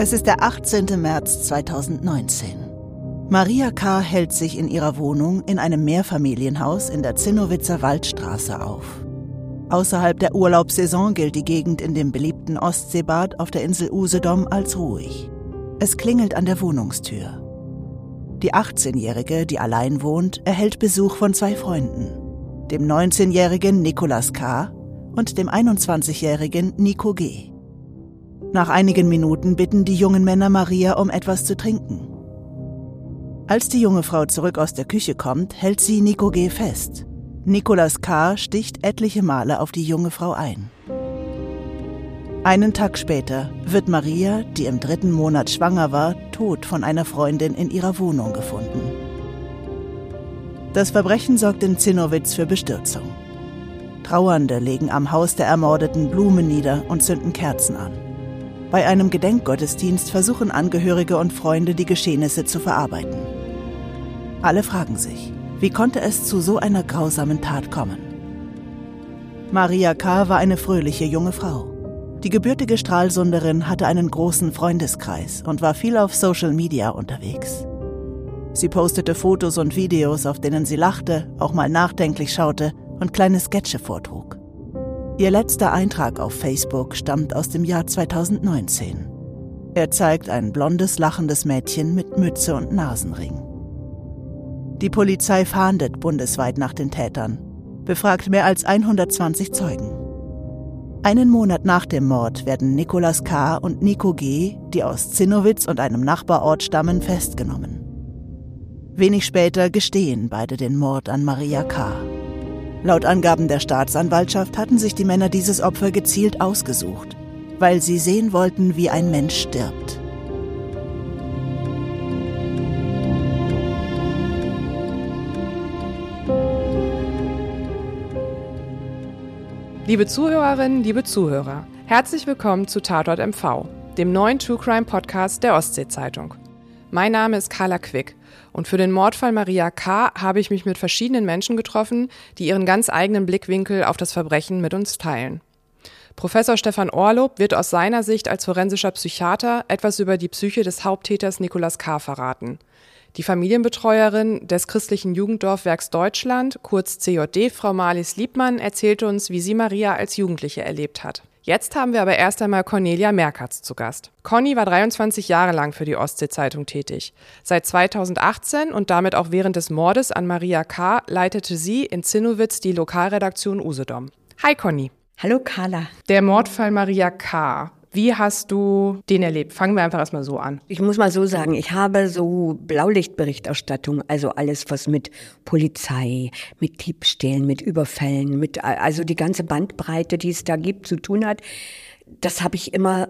Es ist der 18. März 2019. Maria K. hält sich in ihrer Wohnung in einem Mehrfamilienhaus in der Zinnowitzer Waldstraße auf. Außerhalb der Urlaubssaison gilt die Gegend in dem beliebten Ostseebad auf der Insel Usedom als ruhig. Es klingelt an der Wohnungstür. Die 18-Jährige, die allein wohnt, erhält Besuch von zwei Freunden, dem 19-jährigen Nicolas K. und dem 21-jährigen Nico G. Nach einigen Minuten bitten die jungen Männer Maria um etwas zu trinken. Als die junge Frau zurück aus der Küche kommt, hält sie Nico G. fest. Nicolas K. sticht etliche Male auf die junge Frau ein. Einen Tag später wird Maria, die im dritten Monat schwanger war, tot von einer Freundin in ihrer Wohnung gefunden. Das Verbrechen sorgt in Zinnowitz für Bestürzung. Trauernde legen am Haus der Ermordeten Blumen nieder und zünden Kerzen an. Bei einem Gedenkgottesdienst versuchen Angehörige und Freunde, die Geschehnisse zu verarbeiten. Alle fragen sich, wie konnte es zu so einer grausamen Tat kommen? Maria K. war eine fröhliche junge Frau. Die gebürtige Stralsunderin hatte einen großen Freundeskreis und war viel auf Social Media unterwegs. Sie postete Fotos und Videos, auf denen sie lachte, auch mal nachdenklich schaute und kleine Sketche vortrug. Ihr letzter Eintrag auf Facebook stammt aus dem Jahr 2019. Er zeigt ein blondes, lachendes Mädchen mit Mütze und Nasenring. Die Polizei fahndet bundesweit nach den Tätern, befragt mehr als 120 Zeugen. Einen Monat nach dem Mord werden Nicolas K. und Nico G., die aus Zinnowitz und einem Nachbarort stammen, festgenommen. Wenig später gestehen beide den Mord an Maria K. Laut Angaben der Staatsanwaltschaft hatten sich die Männer dieses Opfer gezielt ausgesucht, weil sie sehen wollten, wie ein Mensch stirbt. Liebe Zuhörerinnen, liebe Zuhörer, herzlich willkommen zu Tatort MV, dem neuen True Crime Podcast der Ostsee-Zeitung. Mein Name ist Carla Quick und für den Mordfall Maria K. habe ich mich mit verschiedenen Menschen getroffen, die ihren ganz eigenen Blickwinkel auf das Verbrechen mit uns teilen. Professor Stefan Orlob wird aus seiner Sicht als forensischer Psychiater etwas über die Psyche des Haupttäters Nicolas K. verraten. Die Familienbetreuerin des christlichen Jugenddorfwerks Deutschland, kurz CJD, Frau Marlies Liebmann, erzählte uns, wie sie Maria als Jugendliche erlebt hat. Jetzt haben wir aber erst einmal Cornelia Merkatz zu Gast. Conny war 23 Jahre lang für die Ostsee-Zeitung tätig. Seit 2018 und damit auch während des Mordes an Maria K. leitete sie in Zinnowitz die Lokalredaktion Usedom. Hi Conny. Hallo Carla. Der Mordfall Maria K. Wie hast du den erlebt? Fangen wir einfach erstmal so an. Ich muss mal so sagen, ich habe so Blaulichtberichterstattung, also alles, was mit Polizei, mit Diebstählen, mit Überfällen, mit, also die ganze Bandbreite, die es da gibt, zu tun hat. Das habe ich immer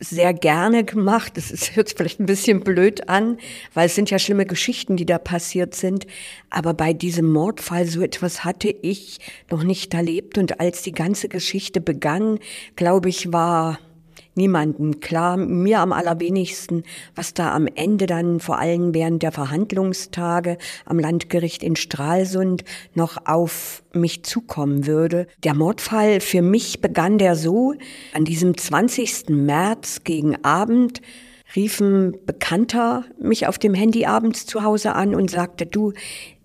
sehr gerne gemacht. Das ist, hört sich vielleicht ein bisschen blöd an, weil es sind ja schlimme Geschichten, die da passiert sind. Aber bei diesem Mordfall so etwas hatte ich noch nicht erlebt. Und als die ganze Geschichte begann, glaube ich, war niemanden. Klar, mir am allerwenigsten, was da am Ende dann vor allem während der Verhandlungstage am Landgericht in Stralsund noch auf mich zukommen würde. Der Mordfall für mich begann der so, an diesem 20. März gegen Abend rief ein Bekannter mich auf dem Handy abends zu Hause an und sagte, du,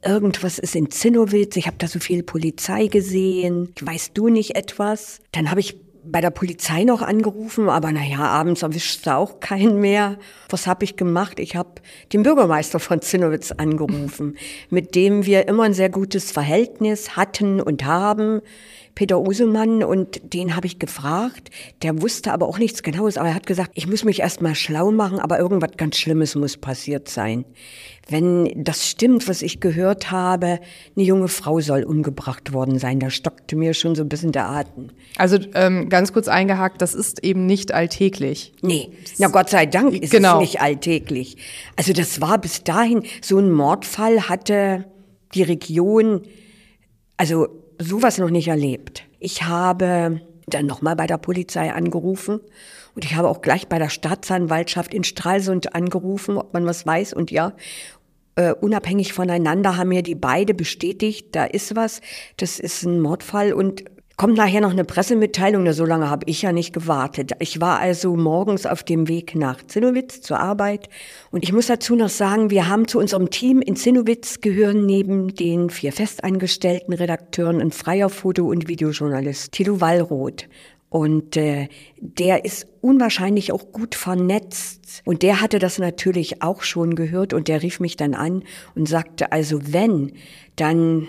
irgendwas ist in Zinnowitz, ich habe da so viel Polizei gesehen, weißt du nicht etwas? Dann habe ich bei der Polizei noch angerufen, aber naja, abends erwischt du auch keinen mehr. Was habe ich gemacht? Ich habe den Bürgermeister von Zinnowitz angerufen, mit dem wir immer ein sehr gutes Verhältnis hatten und haben. Peter Usemann und den habe ich gefragt. Der wusste aber auch nichts Genaues, aber er hat gesagt, ich muss mich erst mal schlau machen, aber irgendwas ganz Schlimmes muss passiert sein. Wenn das stimmt, was ich gehört habe, eine junge Frau soll umgebracht worden sein. Da stockte mir schon so ein bisschen der Atem. Also ähm, ganz kurz eingehakt, das ist eben nicht alltäglich. Nee, na Gott sei Dank ist genau. es nicht alltäglich. Also das war bis dahin, so ein Mordfall hatte die Region, also sowas noch nicht erlebt. Ich habe dann nochmal bei der Polizei angerufen und ich habe auch gleich bei der Staatsanwaltschaft in Stralsund angerufen, ob man was weiß. Und ja, äh, unabhängig voneinander haben mir die beide bestätigt, da ist was, das ist ein Mordfall und Kommt nachher noch eine Pressemitteilung, so lange habe ich ja nicht gewartet. Ich war also morgens auf dem Weg nach Zinnowitz zur Arbeit. Und ich muss dazu noch sagen, wir haben zu unserem Team in Zinnowitz gehören neben den vier festangestellten Redakteuren ein freier Foto- und Videojournalist, Thilo Wallroth. Und äh, der ist unwahrscheinlich auch gut vernetzt. Und der hatte das natürlich auch schon gehört und der rief mich dann an und sagte, also wenn, dann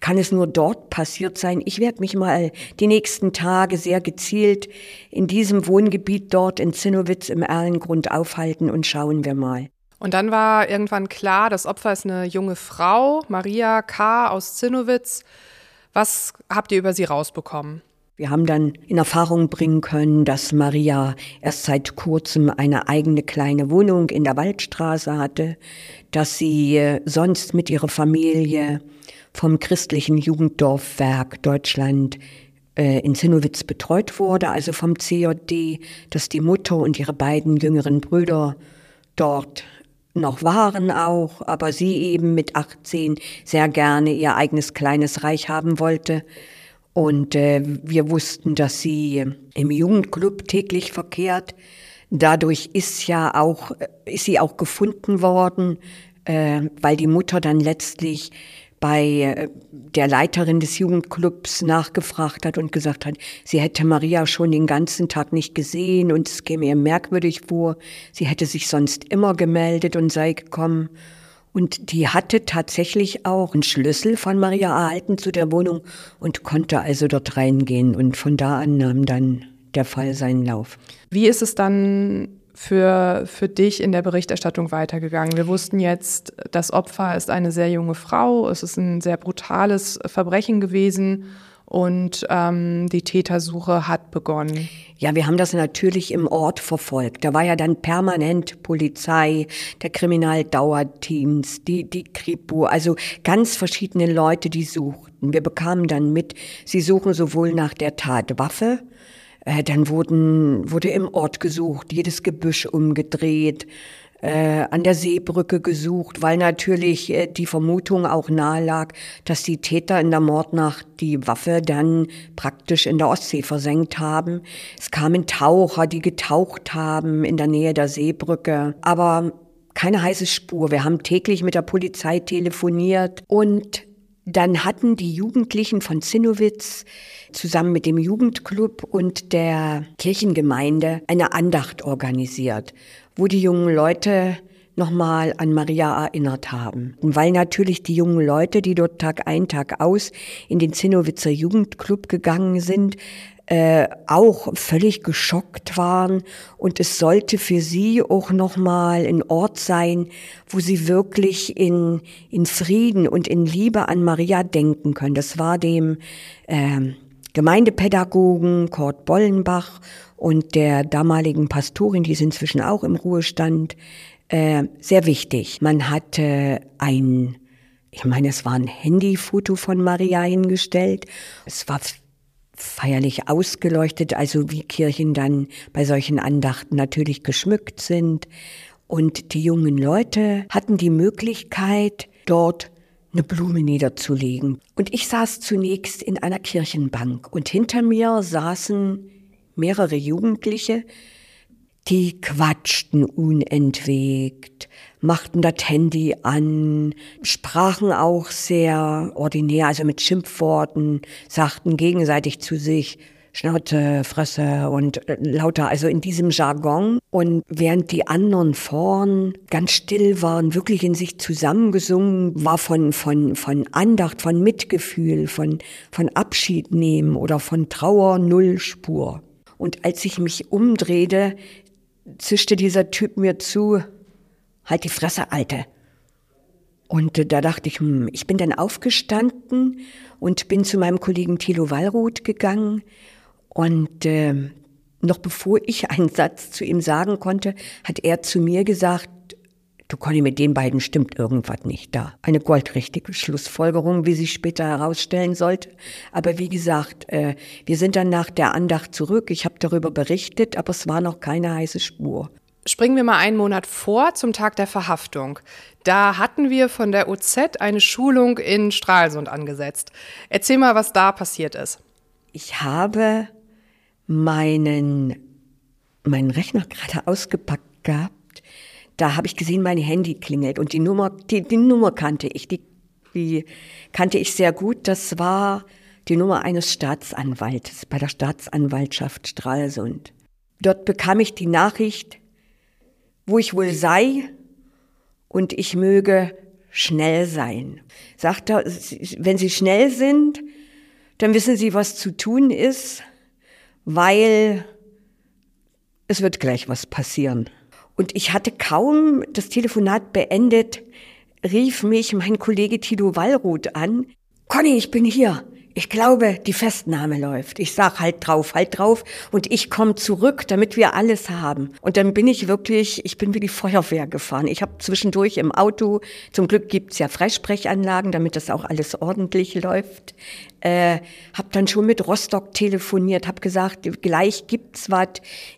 kann es nur dort passiert sein. Ich werde mich mal die nächsten Tage sehr gezielt in diesem Wohngebiet dort in Zinnowitz im Erlengrund aufhalten und schauen wir mal. Und dann war irgendwann klar, das Opfer ist eine junge Frau, Maria K. aus Zinnowitz. Was habt ihr über sie rausbekommen? Wir haben dann in Erfahrung bringen können, dass Maria erst seit kurzem eine eigene kleine Wohnung in der Waldstraße hatte, dass sie äh, sonst mit ihrer Familie vom christlichen Jugenddorfwerk Deutschland äh, in Zinnowitz betreut wurde, also vom CJD, dass die Mutter und ihre beiden jüngeren Brüder dort noch waren auch, aber sie eben mit 18 sehr gerne ihr eigenes kleines Reich haben wollte. Und äh, wir wussten, dass sie im Jugendclub täglich verkehrt. Dadurch ist ja auch, ist sie auch gefunden worden, äh, weil die Mutter dann letztlich bei äh, der Leiterin des Jugendclubs nachgefragt hat und gesagt hat, sie hätte Maria schon den ganzen Tag nicht gesehen und es käme ihr merkwürdig vor. Sie hätte sich sonst immer gemeldet und sei gekommen. Und die hatte tatsächlich auch einen Schlüssel von Maria erhalten zu der Wohnung und konnte also dort reingehen. Und von da an nahm dann der Fall seinen Lauf. Wie ist es dann für, für dich in der Berichterstattung weitergegangen? Wir wussten jetzt, das Opfer ist eine sehr junge Frau, es ist ein sehr brutales Verbrechen gewesen und ähm, die Tätersuche hat begonnen. Ja, wir haben das natürlich im Ort verfolgt. Da war ja dann permanent Polizei, der Kriminaldauerdienst, die, die Kripo, also ganz verschiedene Leute, die suchten. Wir bekamen dann mit, sie suchen sowohl nach der Tatwaffe, äh, dann wurden, wurde im Ort gesucht, jedes Gebüsch umgedreht, äh, an der Seebrücke gesucht, weil natürlich äh, die Vermutung auch nahe lag, dass die Täter in der Mordnacht die Waffe dann praktisch in der Ostsee versenkt haben. Es kamen Taucher, die getaucht haben in der Nähe der Seebrücke, aber keine heiße Spur. Wir haben täglich mit der Polizei telefoniert und dann hatten die Jugendlichen von Zinnowitz zusammen mit dem Jugendclub und der Kirchengemeinde eine Andacht organisiert, wo die jungen Leute nochmal an Maria erinnert haben. Weil natürlich die jungen Leute, die dort Tag ein, Tag aus in den Zinnowitzer Jugendclub gegangen sind, äh, auch völlig geschockt waren und es sollte für sie auch nochmal ein Ort sein, wo sie wirklich in, in Frieden und in Liebe an Maria denken können. Das war dem äh, Gemeindepädagogen Kurt Bollenbach und der damaligen Pastorin, die ist inzwischen auch im Ruhestand, äh, sehr wichtig. Man hatte ein ich meine, es war ein Handyfoto von Maria hingestellt. Es war feierlich ausgeleuchtet, also wie Kirchen dann bei solchen Andachten natürlich geschmückt sind. Und die jungen Leute hatten die Möglichkeit, dort eine Blume niederzulegen. Und ich saß zunächst in einer Kirchenbank und hinter mir saßen mehrere Jugendliche, die quatschten unentwegt, machten das Handy an, sprachen auch sehr ordinär, also mit Schimpfworten, sagten gegenseitig zu sich, Schnauze, Fresse und äh, lauter, also in diesem Jargon. Und während die anderen vorn ganz still waren, wirklich in sich zusammengesungen, war von, von, von Andacht, von Mitgefühl, von, von Abschied nehmen oder von Trauer null Spur. Und als ich mich umdrehte, zischte dieser Typ mir zu, halt die Fresse, Alte. Und äh, da dachte ich, hm, ich bin dann aufgestanden und bin zu meinem Kollegen Thilo Wallroth gegangen. Und äh, noch bevor ich einen Satz zu ihm sagen konnte, hat er zu mir gesagt, du Conny, mit den beiden stimmt irgendwas nicht da. Eine goldrichtige Schlussfolgerung, wie sich später herausstellen sollte. Aber wie gesagt, äh, wir sind dann nach der Andacht zurück. Ich habe darüber berichtet, aber es war noch keine heiße Spur. Springen wir mal einen Monat vor zum Tag der Verhaftung. Da hatten wir von der OZ eine Schulung in Stralsund angesetzt. Erzähl mal, was da passiert ist. Ich habe meinen, meinen Rechner gerade ausgepackt gehabt. Da habe ich gesehen, mein Handy klingelt und die Nummer, die, die Nummer kannte ich, die, die kannte ich sehr gut. Das war die Nummer eines Staatsanwaltes bei der Staatsanwaltschaft Stralsund. Dort bekam ich die Nachricht, wo ich wohl sei und ich möge schnell sein. Sagt er, wenn Sie schnell sind, dann wissen Sie, was zu tun ist, weil es wird gleich was passieren. Und ich hatte kaum das Telefonat beendet, rief mich mein Kollege Tito Wallroth an. Conny, ich bin hier. Ich glaube, die Festnahme läuft. Ich sag halt drauf, halt drauf und ich komme zurück, damit wir alles haben. Und dann bin ich wirklich, ich bin wie die Feuerwehr gefahren. Ich habe zwischendurch im Auto, zum Glück gibt's ja Freisprechanlagen, damit das auch alles ordentlich läuft. Äh, hab dann schon mit Rostock telefoniert, hab gesagt, gleich gibt's was,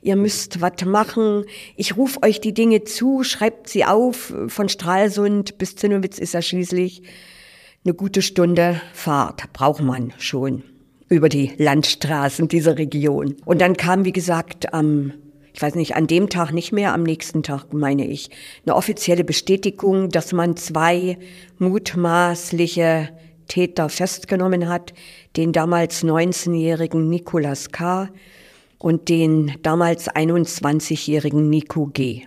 ihr müsst was machen. Ich rufe euch die Dinge zu, schreibt sie auf. Von Stralsund bis Zinnowitz ist er schließlich eine gute Stunde Fahrt braucht man schon über die Landstraßen dieser Region. Und dann kam, wie gesagt, am, ich weiß nicht, an dem Tag nicht mehr, am nächsten Tag meine ich, eine offizielle Bestätigung, dass man zwei mutmaßliche Täter festgenommen hat, den damals 19-jährigen Nicolas K. und den damals 21-jährigen Nico G.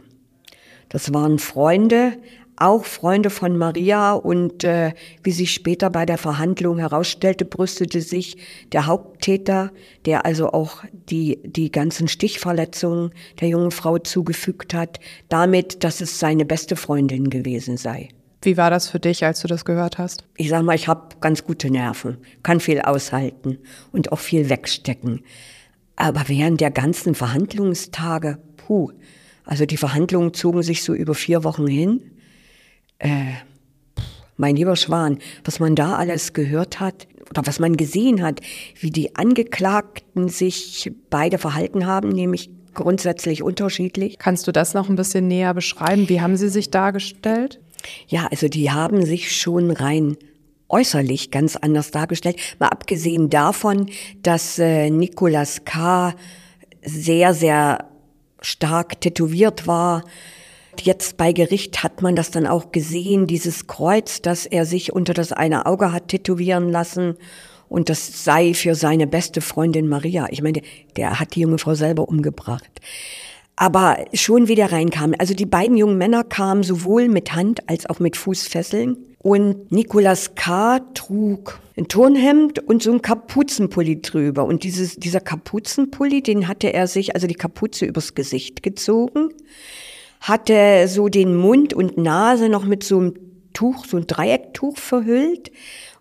Das waren Freunde, auch Freunde von Maria und äh, wie sich später bei der Verhandlung herausstellte, brüstete sich der Haupttäter, der also auch die, die ganzen Stichverletzungen der jungen Frau zugefügt hat, damit, dass es seine beste Freundin gewesen sei. Wie war das für dich, als du das gehört hast? Ich sag mal, ich habe ganz gute Nerven, kann viel aushalten und auch viel wegstecken. Aber während der ganzen Verhandlungstage, puh, also die Verhandlungen zogen sich so über vier Wochen hin äh, mein lieber Schwan, was man da alles gehört hat oder was man gesehen hat, wie die Angeklagten sich beide verhalten haben, nämlich grundsätzlich unterschiedlich. Kannst du das noch ein bisschen näher beschreiben? Wie haben sie sich dargestellt? Ja, also die haben sich schon rein äußerlich ganz anders dargestellt. Mal abgesehen davon, dass äh, Nicolas K. sehr, sehr stark tätowiert war, Jetzt bei Gericht hat man das dann auch gesehen, dieses Kreuz, das er sich unter das eine Auge hat tätowieren lassen. Und das sei für seine beste Freundin Maria. Ich meine, der hat die junge Frau selber umgebracht. Aber schon wieder reinkam. Also die beiden jungen Männer kamen sowohl mit Hand als auch mit Fußfesseln. Und Nicolas K. trug ein Turnhemd und so ein Kapuzenpulli drüber. Und dieses, dieser Kapuzenpulli, den hatte er sich, also die Kapuze übers Gesicht gezogen hatte so den Mund und Nase noch mit so einem Tuch, so ein Dreiecktuch verhüllt.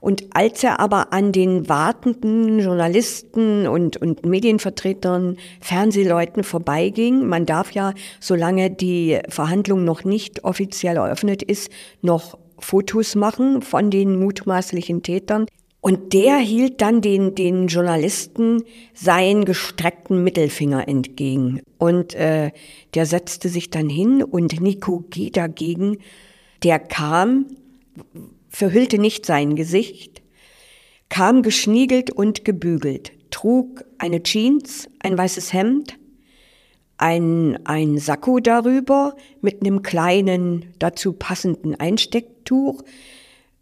Und als er aber an den wartenden Journalisten und, und Medienvertretern, Fernsehleuten vorbeiging, man darf ja, solange die Verhandlung noch nicht offiziell eröffnet ist, noch Fotos machen von den mutmaßlichen Tätern. Und der hielt dann den, den Journalisten seinen gestreckten Mittelfinger entgegen. Und äh, der setzte sich dann hin und Nico G. dagegen, der kam, verhüllte nicht sein Gesicht, kam geschniegelt und gebügelt, trug eine Jeans, ein weißes Hemd, ein, ein Sakko darüber mit einem kleinen dazu passenden Einstecktuch,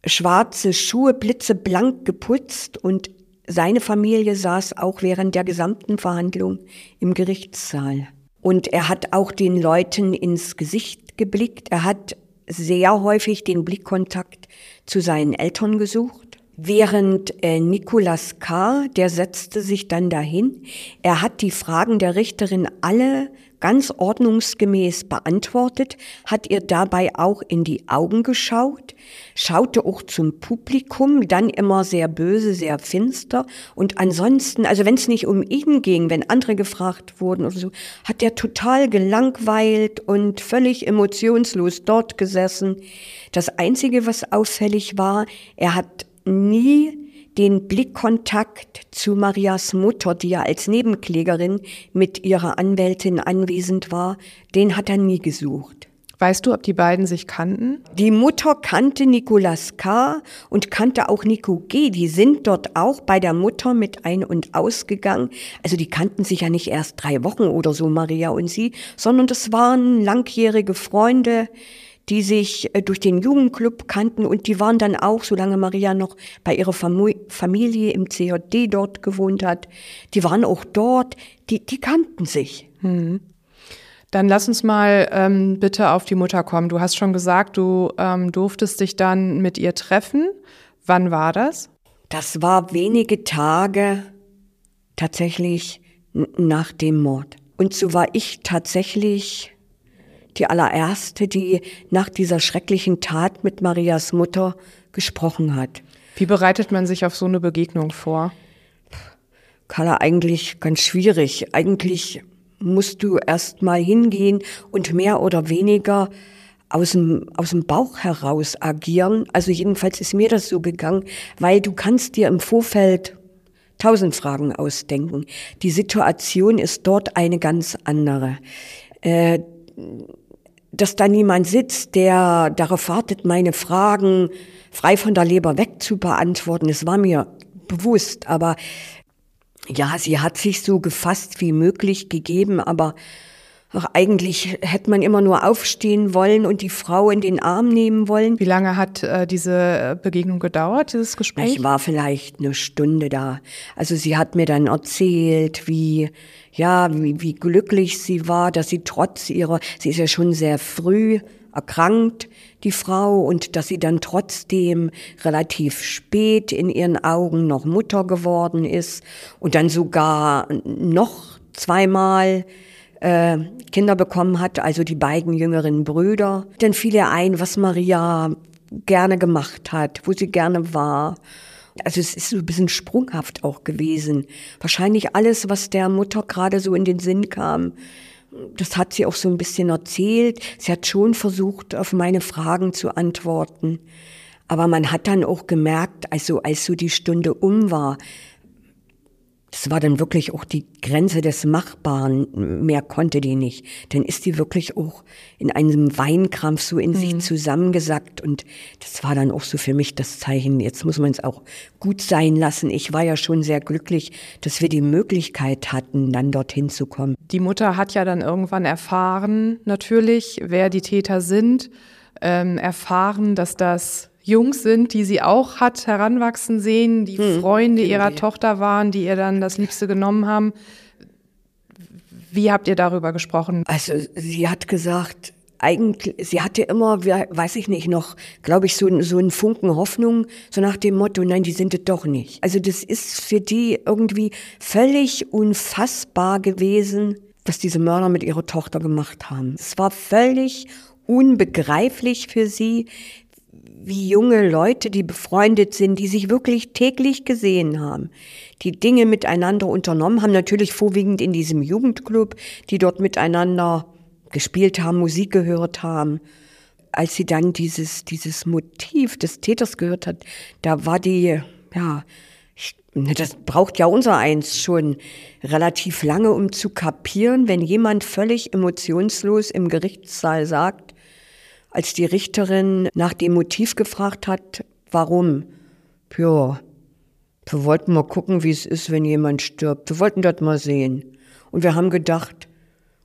schwarze Schuhe, blitzeblank geputzt und seine Familie saß auch während der gesamten Verhandlung im Gerichtssaal. Und er hat auch den Leuten ins Gesicht geblickt. Er hat sehr häufig den Blickkontakt zu seinen Eltern gesucht. Während äh, Nicolas K., der setzte sich dann dahin. Er hat die Fragen der Richterin alle ganz ordnungsgemäß beantwortet, hat ihr dabei auch in die Augen geschaut, schaute auch zum Publikum, dann immer sehr böse, sehr finster und ansonsten, also wenn es nicht um ihn ging, wenn andere gefragt wurden oder so, hat er total gelangweilt und völlig emotionslos dort gesessen. Das Einzige, was auffällig war, er hat nie den Blickkontakt zu Marias Mutter, die ja als Nebenklägerin mit ihrer Anwältin anwesend war, den hat er nie gesucht. Weißt du, ob die beiden sich kannten? Die Mutter kannte Nicolas K. und kannte auch Nico G. Die sind dort auch bei der Mutter mit ein- und ausgegangen. Also die kannten sich ja nicht erst drei Wochen oder so, Maria und sie, sondern das waren langjährige Freunde, die sich äh, durch den Jugendclub kannten und die waren dann auch, solange Maria noch bei ihrer Familie im CJD dort gewohnt hat, die waren auch dort, die, die kannten sich. Mhm. Dann lass uns mal ähm, bitte auf die Mutter kommen. Du hast schon gesagt, du ähm, durftest dich dann mit ihr treffen. Wann war das? Das war wenige Tage tatsächlich nach dem Mord. Und so war ich tatsächlich die allererste, die nach dieser schrecklichen Tat mit Marias Mutter gesprochen hat. Wie bereitet man sich auf so eine Begegnung vor? Carla, eigentlich ganz schwierig. Eigentlich musst du erst mal hingehen und mehr oder weniger aus dem, aus dem Bauch heraus agieren. Also jedenfalls ist mir das so gegangen, weil du kannst dir im Vorfeld tausend Fragen ausdenken. Die Situation ist dort eine ganz andere. Äh, dass da niemand sitzt, der darauf wartet, meine Fragen frei von der Leber weg zu beantworten, das war mir bewusst. Aber ja, sie hat sich so gefasst wie möglich gegeben, aber ach, eigentlich hätte man immer nur aufstehen wollen und die Frau in den Arm nehmen wollen. Wie lange hat äh, diese Begegnung gedauert, dieses Gespräch? Ich war vielleicht eine Stunde da. Also sie hat mir dann erzählt, wie, ja, wie, wie glücklich sie war, dass sie trotz ihrer, sie ist ja schon sehr früh erkrankt, die Frau, und dass sie dann trotzdem relativ spät in ihren Augen noch Mutter geworden ist und dann sogar noch zweimal äh, Kinder bekommen hat, also die beiden jüngeren Brüder. Dann fiel ihr ein, was Maria gerne gemacht hat, wo sie gerne war. Also es ist so ein bisschen sprunghaft auch gewesen. Wahrscheinlich alles, was der Mutter gerade so in den Sinn kam, das hat sie auch so ein bisschen erzählt. Sie hat schon versucht, auf meine Fragen zu antworten. Aber man hat dann auch gemerkt, also als so die Stunde um war, das war dann wirklich auch die Grenze des Machbaren. Mehr konnte die nicht. Dann ist die wirklich auch in einem Weinkrampf so in mhm. sich zusammengesackt. Und das war dann auch so für mich das Zeichen, jetzt muss man es auch gut sein lassen. Ich war ja schon sehr glücklich, dass wir die Möglichkeit hatten, dann dorthin zu kommen. Die Mutter hat ja dann irgendwann erfahren, natürlich, wer die Täter sind, ähm, erfahren, dass das Jungs sind, die sie auch hat heranwachsen sehen, die hm, Freunde ihrer Tochter waren, die ihr dann das Liebste genommen haben. Wie habt ihr darüber gesprochen? Also sie hat gesagt, eigentlich, sie hatte immer, weiß ich nicht, noch, glaube ich, so, so einen Funken Hoffnung, so nach dem Motto, nein, die sind es doch nicht. Also das ist für die irgendwie völlig unfassbar gewesen, was diese Mörder mit ihrer Tochter gemacht haben. Es war völlig unbegreiflich für sie, wie junge Leute, die befreundet sind, die sich wirklich täglich gesehen haben, die Dinge miteinander unternommen haben, natürlich vorwiegend in diesem Jugendclub, die dort miteinander gespielt haben, Musik gehört haben. Als sie dann dieses, dieses Motiv des Täters gehört hat, da war die, ja, das braucht ja unser eins schon relativ lange, um zu kapieren, wenn jemand völlig emotionslos im Gerichtssaal sagt, als die Richterin nach dem Motiv gefragt hat, warum? Ja, wir wollten mal gucken, wie es ist, wenn jemand stirbt. Wir wollten das mal sehen. Und wir haben gedacht,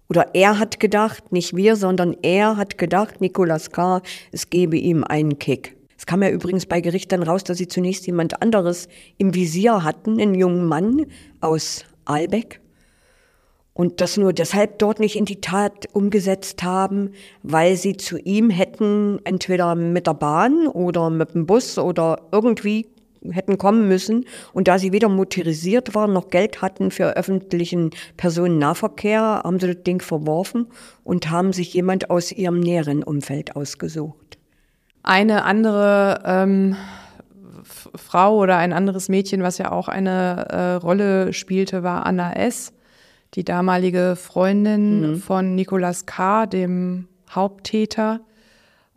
oder er hat gedacht, nicht wir, sondern er hat gedacht, Nicolas K., es gebe ihm einen Kick. Es kam ja übrigens bei Gericht dann raus, dass sie zunächst jemand anderes im Visier hatten, einen jungen Mann aus Albeck und das nur deshalb dort nicht in die Tat umgesetzt haben, weil sie zu ihm hätten entweder mit der Bahn oder mit dem Bus oder irgendwie hätten kommen müssen. Und da sie weder motorisiert waren noch Geld hatten für öffentlichen Personennahverkehr, haben sie das Ding verworfen und haben sich jemand aus ihrem näheren Umfeld ausgesucht. Eine andere ähm, Frau oder ein anderes Mädchen, was ja auch eine äh, Rolle spielte, war Anna S die damalige Freundin mhm. von Nicolas K., dem Haupttäter,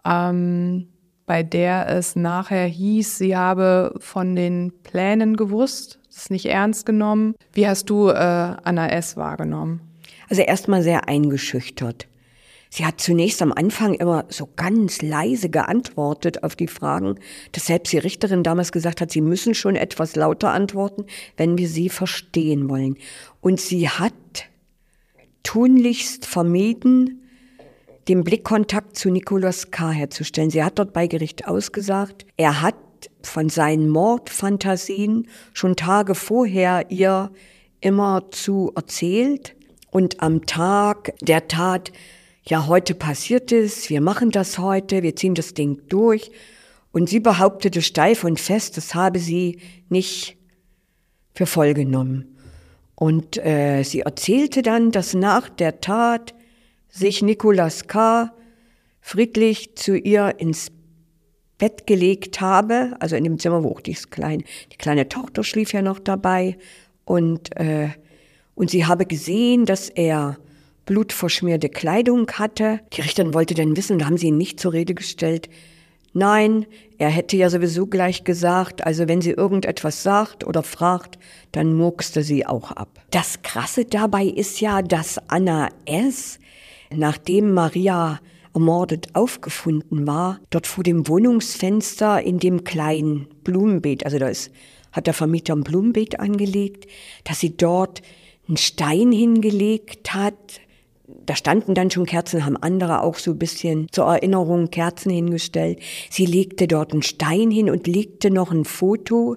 ähm, bei der es nachher hieß, sie habe von den Plänen gewusst, es nicht ernst genommen. Wie hast du äh, Anna S. wahrgenommen? Also erstmal sehr eingeschüchtert. Sie hat zunächst am Anfang immer so ganz leise geantwortet auf die Fragen, dass selbst die Richterin damals gesagt hat, sie müssen schon etwas lauter antworten, wenn wir sie verstehen wollen. Und sie hat tunlichst vermieden, den Blickkontakt zu Nikolaus K. herzustellen. Sie hat dort bei Gericht ausgesagt, er hat von seinen Mordfantasien schon Tage vorher ihr immer zu erzählt und am Tag der Tat, ja, heute passiert es, wir machen das heute, wir ziehen das Ding durch. Und sie behauptete steif und fest, das habe sie nicht für voll genommen. Und äh, sie erzählte dann, dass nach der Tat sich Nicolas K. friedlich zu ihr ins Bett gelegt habe, also in dem Zimmer, wo auch die kleine, die kleine Tochter schlief ja noch dabei. Und, äh, und sie habe gesehen, dass er blutverschmierte Kleidung hatte. Die Richterin wollte dann wissen, da haben sie ihn nicht zur Rede gestellt. Nein, er hätte ja sowieso gleich gesagt, also wenn sie irgendetwas sagt oder fragt, dann murkste sie auch ab. Das Krasse dabei ist ja, dass Anna S., nachdem Maria ermordet aufgefunden war, dort vor dem Wohnungsfenster in dem kleinen Blumenbeet, also da ist, hat der Vermieter ein Blumenbeet angelegt, dass sie dort einen Stein hingelegt hat, da standen dann schon Kerzen, haben andere auch so ein bisschen zur Erinnerung Kerzen hingestellt. Sie legte dort einen Stein hin und legte noch ein Foto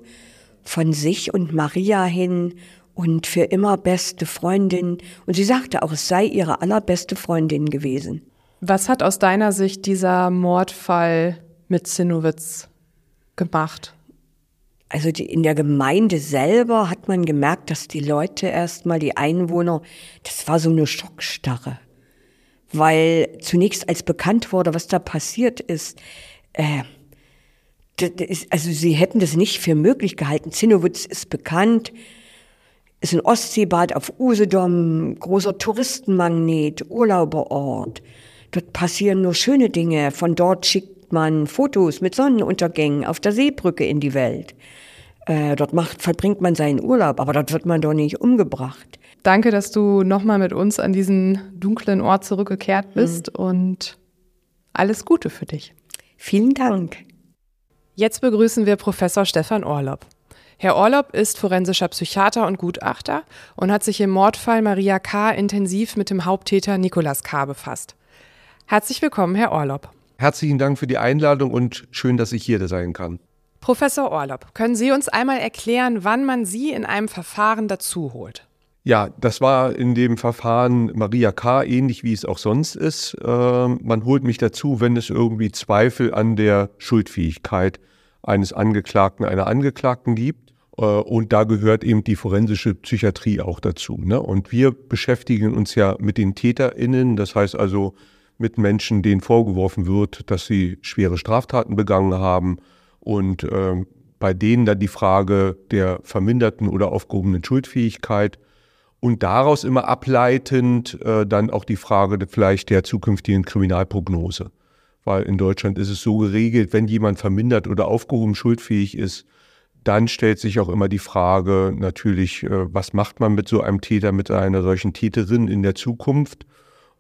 von sich und Maria hin und für immer beste Freundin. Und sie sagte auch, es sei ihre allerbeste Freundin gewesen. Was hat aus deiner Sicht dieser Mordfall mit Zinnowitz gemacht? Also die, in der Gemeinde selber hat man gemerkt, dass die Leute erstmal, die Einwohner, das war so eine Schockstarre. Weil zunächst als bekannt wurde, was da passiert ist, äh, ist, also sie hätten das nicht für möglich gehalten. Zinnowitz ist bekannt, ist ein Ostseebad auf Usedom, großer Touristenmagnet, Urlauberort. Dort passieren nur schöne Dinge. Von dort schickt man Fotos mit Sonnenuntergängen auf der Seebrücke in die Welt. Äh, dort macht, verbringt man seinen Urlaub, aber dort wird man doch nicht umgebracht. Danke, dass du nochmal mit uns an diesen dunklen Ort zurückgekehrt mhm. bist mhm. und alles Gute für dich. Vielen Dank. Jetzt begrüßen wir Professor Stefan Orlob. Herr Orlob ist forensischer Psychiater und Gutachter und hat sich im Mordfall Maria K. intensiv mit dem Haupttäter Nicolas K. befasst. Herzlich willkommen, Herr Orlob. Herzlichen Dank für die Einladung und schön, dass ich hier sein kann. Professor Orlob, können Sie uns einmal erklären, wann man Sie in einem Verfahren dazu holt? Ja, das war in dem Verfahren Maria K. ähnlich wie es auch sonst ist. Äh, man holt mich dazu, wenn es irgendwie Zweifel an der Schuldfähigkeit eines Angeklagten, einer Angeklagten gibt. Äh, und da gehört eben die forensische Psychiatrie auch dazu. Ne? Und wir beschäftigen uns ja mit den TäterInnen, das heißt also mit Menschen, denen vorgeworfen wird, dass sie schwere Straftaten begangen haben und äh, bei denen dann die Frage der verminderten oder aufgehobenen Schuldfähigkeit und daraus immer ableitend äh, dann auch die Frage vielleicht der zukünftigen Kriminalprognose. Weil in Deutschland ist es so geregelt, wenn jemand vermindert oder aufgehoben schuldfähig ist, dann stellt sich auch immer die Frage natürlich, äh, was macht man mit so einem Täter, mit einer solchen Täterin in der Zukunft?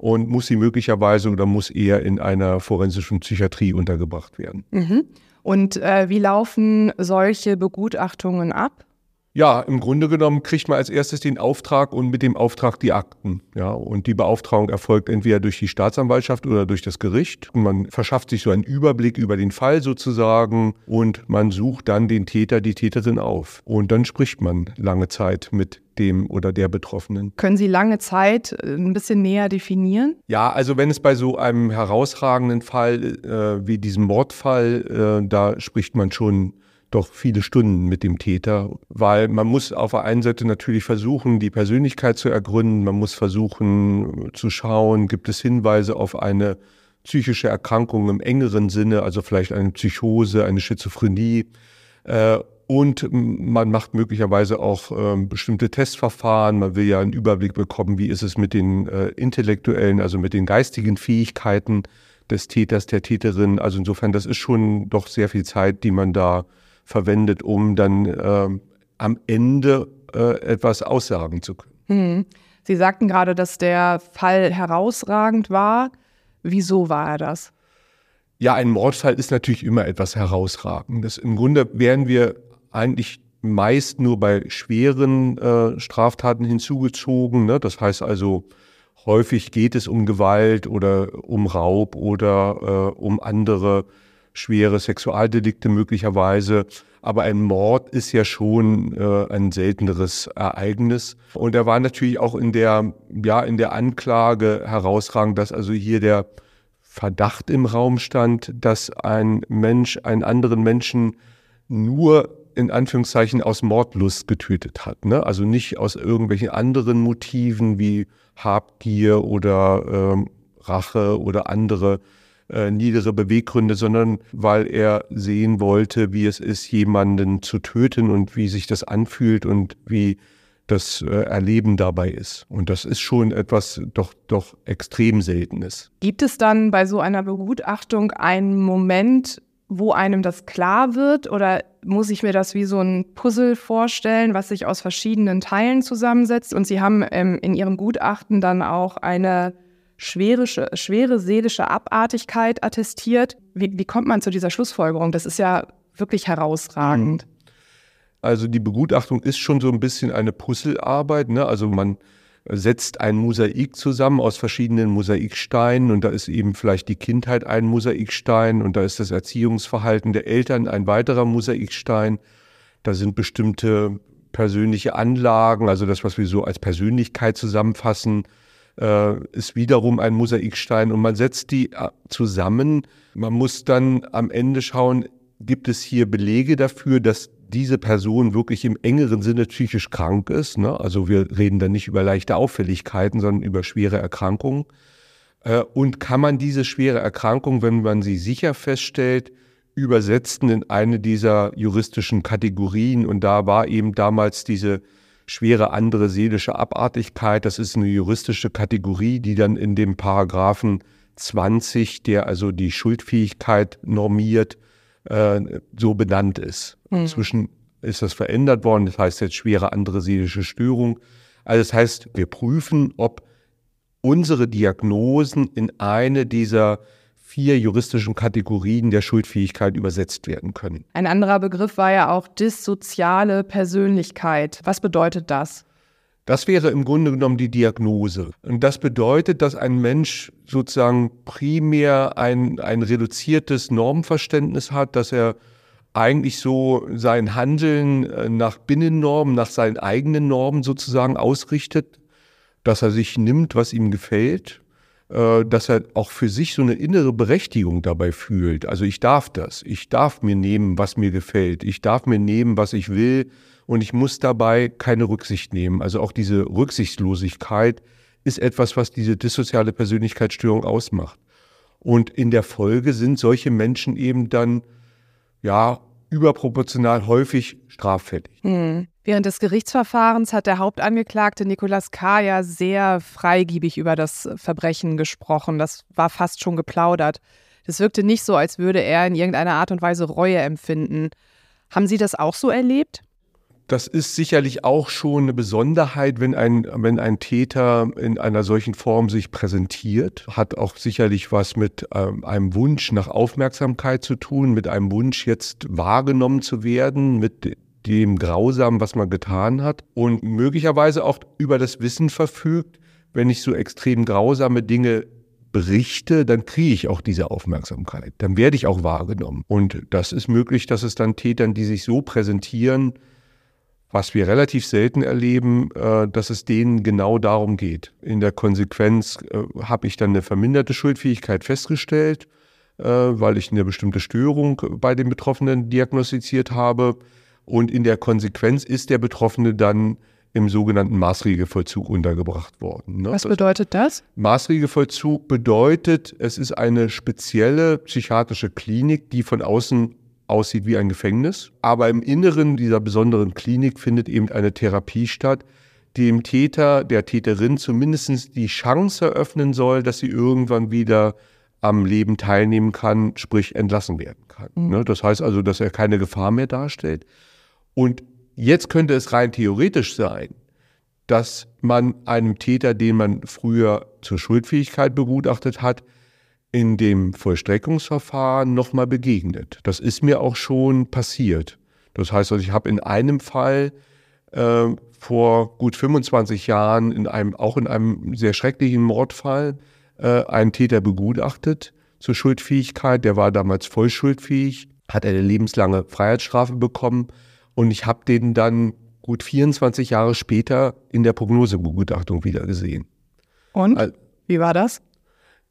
Und muss sie möglicherweise oder muss er in einer forensischen Psychiatrie untergebracht werden. Mhm. Und äh, wie laufen solche Begutachtungen ab? Ja, im Grunde genommen kriegt man als erstes den Auftrag und mit dem Auftrag die Akten. Ja, und die Beauftragung erfolgt entweder durch die Staatsanwaltschaft oder durch das Gericht. Und man verschafft sich so einen Überblick über den Fall sozusagen und man sucht dann den Täter, die Täterin auf. Und dann spricht man lange Zeit mit dem oder der Betroffenen. Können Sie lange Zeit äh, ein bisschen näher definieren? Ja, also wenn es bei so einem herausragenden Fall äh, wie diesem Mordfall, äh, da spricht man schon doch viele Stunden mit dem Täter, weil man muss auf der einen Seite natürlich versuchen, die Persönlichkeit zu ergründen, man muss versuchen zu schauen, gibt es Hinweise auf eine psychische Erkrankung im engeren Sinne, also vielleicht eine Psychose, eine Schizophrenie. Und man macht möglicherweise auch äh, bestimmte Testverfahren. Man will ja einen Überblick bekommen, wie ist es mit den äh, intellektuellen, also mit den geistigen Fähigkeiten des Täters, der Täterin. Also insofern, das ist schon doch sehr viel Zeit, die man da verwendet, um dann äh, am Ende äh, etwas aussagen zu können. Hm. Sie sagten gerade, dass der Fall herausragend war. Wieso war er das? Ja, ein Mordfall ist natürlich immer etwas Herausragendes. Im Grunde wären wir eigentlich meist nur bei schweren äh, Straftaten hinzugezogen. Ne? Das heißt also, häufig geht es um Gewalt oder um Raub oder äh, um andere schwere Sexualdelikte möglicherweise. Aber ein Mord ist ja schon äh, ein selteneres Ereignis. Und er war natürlich auch in der, ja, in der Anklage herausragend, dass also hier der Verdacht im Raum stand, dass ein Mensch einen anderen Menschen nur in Anführungszeichen aus Mordlust getötet hat. Ne? Also nicht aus irgendwelchen anderen Motiven wie Habgier oder ähm, Rache oder andere äh, niedere Beweggründe, sondern weil er sehen wollte, wie es ist, jemanden zu töten und wie sich das anfühlt und wie das äh, Erleben dabei ist. Und das ist schon etwas doch, doch extrem Seltenes. Gibt es dann bei so einer Begutachtung einen Moment, wo einem das klar wird oder muss ich mir das wie so ein Puzzle vorstellen, was sich aus verschiedenen Teilen zusammensetzt? Und Sie haben ähm, in Ihrem Gutachten dann auch eine schwere, schwere seelische Abartigkeit attestiert. Wie, wie kommt man zu dieser Schlussfolgerung? Das ist ja wirklich herausragend. Also die Begutachtung ist schon so ein bisschen eine Puzzlearbeit. Ne? Also man setzt ein Mosaik zusammen aus verschiedenen Mosaiksteinen und da ist eben vielleicht die Kindheit ein Mosaikstein und da ist das Erziehungsverhalten der Eltern ein weiterer Mosaikstein. Da sind bestimmte persönliche Anlagen, also das, was wir so als Persönlichkeit zusammenfassen, äh, ist wiederum ein Mosaikstein und man setzt die äh, zusammen. Man muss dann am Ende schauen, gibt es hier Belege dafür, dass diese Person wirklich im engeren Sinne psychisch krank ist. Ne? Also wir reden da nicht über leichte Auffälligkeiten, sondern über schwere Erkrankungen. Äh, und kann man diese schwere Erkrankung, wenn man sie sicher feststellt, übersetzen in eine dieser juristischen Kategorien? Und da war eben damals diese schwere andere seelische Abartigkeit. Das ist eine juristische Kategorie, die dann in dem Paragraphen 20, der also die Schuldfähigkeit normiert, äh, so benannt ist. Mhm. Inzwischen ist das verändert worden. Das heißt jetzt schwere andere seelische Störung. Also das heißt, wir prüfen, ob unsere Diagnosen in eine dieser vier juristischen Kategorien der Schuldfähigkeit übersetzt werden können. Ein anderer Begriff war ja auch dissoziale Persönlichkeit. Was bedeutet das? Das wäre im Grunde genommen die Diagnose. Und das bedeutet, dass ein Mensch sozusagen primär ein, ein reduziertes Normverständnis hat, dass er eigentlich so sein Handeln äh, nach Binnennormen, nach seinen eigenen Normen sozusagen ausrichtet, dass er sich nimmt, was ihm gefällt äh, dass er auch für sich so eine innere Berechtigung dabei fühlt. Also ich darf das, ich darf mir nehmen, was mir gefällt, ich darf mir nehmen, was ich will und ich muss dabei keine Rücksicht nehmen. Also auch diese Rücksichtslosigkeit ist etwas, was diese dissoziale Persönlichkeitsstörung ausmacht. Und in der Folge sind solche Menschen eben dann ja überproportional häufig straffällig. Hm. Während des Gerichtsverfahrens hat der Hauptangeklagte Nicolas K. ja sehr freigiebig über das Verbrechen gesprochen. Das war fast schon geplaudert. Das wirkte nicht so, als würde er in irgendeiner Art und Weise Reue empfinden. Haben Sie das auch so erlebt? Das ist sicherlich auch schon eine Besonderheit, wenn ein, wenn ein Täter in einer solchen Form sich präsentiert. Hat auch sicherlich was mit ähm, einem Wunsch nach Aufmerksamkeit zu tun, mit einem Wunsch jetzt wahrgenommen zu werden, mit dem Grausamen, was man getan hat und möglicherweise auch über das Wissen verfügt, wenn ich so extrem grausame Dinge berichte, dann kriege ich auch diese Aufmerksamkeit. Dann werde ich auch wahrgenommen. Und das ist möglich, dass es dann Tätern, die sich so präsentieren, was wir relativ selten erleben, äh, dass es denen genau darum geht. In der Konsequenz äh, habe ich dann eine verminderte Schuldfähigkeit festgestellt, äh, weil ich eine bestimmte Störung bei den Betroffenen diagnostiziert habe. Und in der Konsequenz ist der Betroffene dann im sogenannten Maßregelvollzug untergebracht worden. Ne? Was bedeutet das? Maßregelvollzug bedeutet, es ist eine spezielle psychiatrische Klinik, die von außen aussieht wie ein Gefängnis. Aber im Inneren dieser besonderen Klinik findet eben eine Therapie statt, die dem Täter, der Täterin zumindest die Chance eröffnen soll, dass sie irgendwann wieder am Leben teilnehmen kann, sprich entlassen werden kann. Mhm. Ne, das heißt also, dass er keine Gefahr mehr darstellt. Und jetzt könnte es rein theoretisch sein, dass man einem Täter, den man früher zur Schuldfähigkeit begutachtet hat, in dem Vollstreckungsverfahren nochmal begegnet. Das ist mir auch schon passiert. Das heißt, also ich habe in einem Fall äh, vor gut 25 Jahren in einem, auch in einem sehr schrecklichen Mordfall äh, einen Täter begutachtet zur Schuldfähigkeit. Der war damals voll schuldfähig, hat eine lebenslange Freiheitsstrafe bekommen und ich habe den dann gut 24 Jahre später in der Prognosebegutachtung wieder gesehen. Und? Wie war das?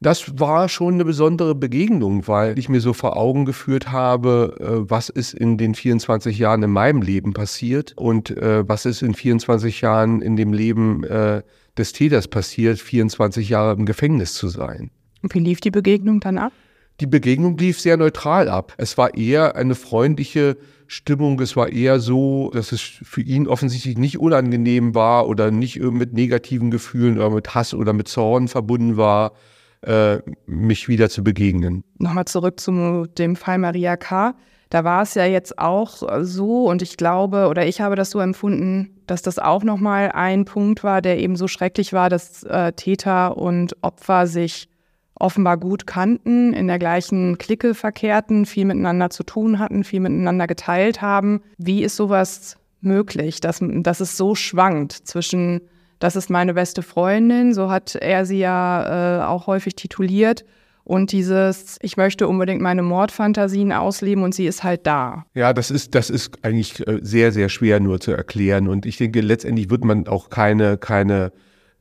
Das war schon eine besondere Begegnung, weil ich mir so vor Augen geführt habe, äh, was ist in den 24 Jahren in meinem Leben passiert und äh, was ist in 24 Jahren in dem Leben äh, des Täters passiert, 24 Jahre im Gefängnis zu sein. Und wie lief die Begegnung dann ab? Die Begegnung lief sehr neutral ab. Es war eher eine freundliche Stimmung. Es war eher so, dass es für ihn offensichtlich nicht unangenehm war oder nicht mit negativen Gefühlen oder mit Hass oder mit Zorn verbunden war äh, mich wieder zu begegnen. Nochmal zurück zu dem Fall Maria K. Da war es ja jetzt auch so und ich glaube oder ich habe das so empfunden, dass das auch nochmal ein Punkt war, der eben so schrecklich war, dass äh, Täter und Opfer sich offenbar gut kannten, in der gleichen Clique verkehrten, viel miteinander zu tun hatten, viel miteinander geteilt haben. Wie ist sowas möglich, dass, dass es so schwankt zwischen das ist meine beste Freundin, so hat er sie ja äh, auch häufig tituliert. Und dieses, ich möchte unbedingt meine Mordfantasien ausleben und sie ist halt da. Ja, das ist, das ist eigentlich äh, sehr, sehr schwer nur zu erklären. Und ich denke, letztendlich wird man auch keine, keine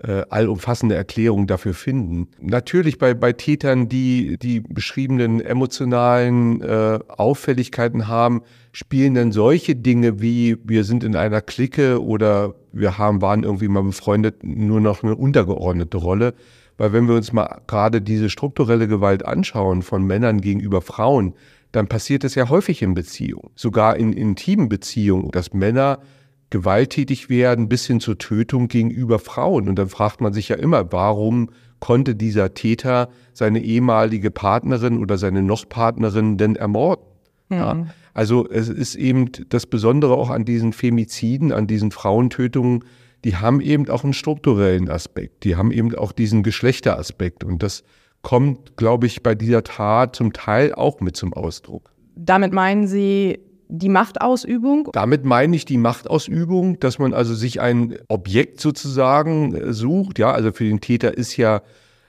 äh, allumfassende Erklärung dafür finden. Natürlich bei, bei Tätern, die die beschriebenen emotionalen äh, Auffälligkeiten haben, spielen dann solche Dinge wie wir sind in einer Clique oder wir haben, waren irgendwie mal befreundet, nur noch eine untergeordnete Rolle. Weil wenn wir uns mal gerade diese strukturelle Gewalt anschauen von Männern gegenüber Frauen, dann passiert es ja häufig in Beziehungen, sogar in intimen Beziehungen, dass Männer gewalttätig werden bis hin zur Tötung gegenüber Frauen. Und dann fragt man sich ja immer, warum konnte dieser Täter seine ehemalige Partnerin oder seine Nochpartnerin denn ermorden? Mhm. Ja, also es ist eben das Besondere auch an diesen Femiziden, an diesen Frauentötungen, die haben eben auch einen strukturellen Aspekt, die haben eben auch diesen Geschlechteraspekt und das kommt, glaube ich, bei dieser Tat zum Teil auch mit zum Ausdruck. Damit meinen Sie die Machtausübung? Damit meine ich die Machtausübung, dass man also sich ein Objekt sozusagen äh, sucht. Ja, also für den Täter ist ja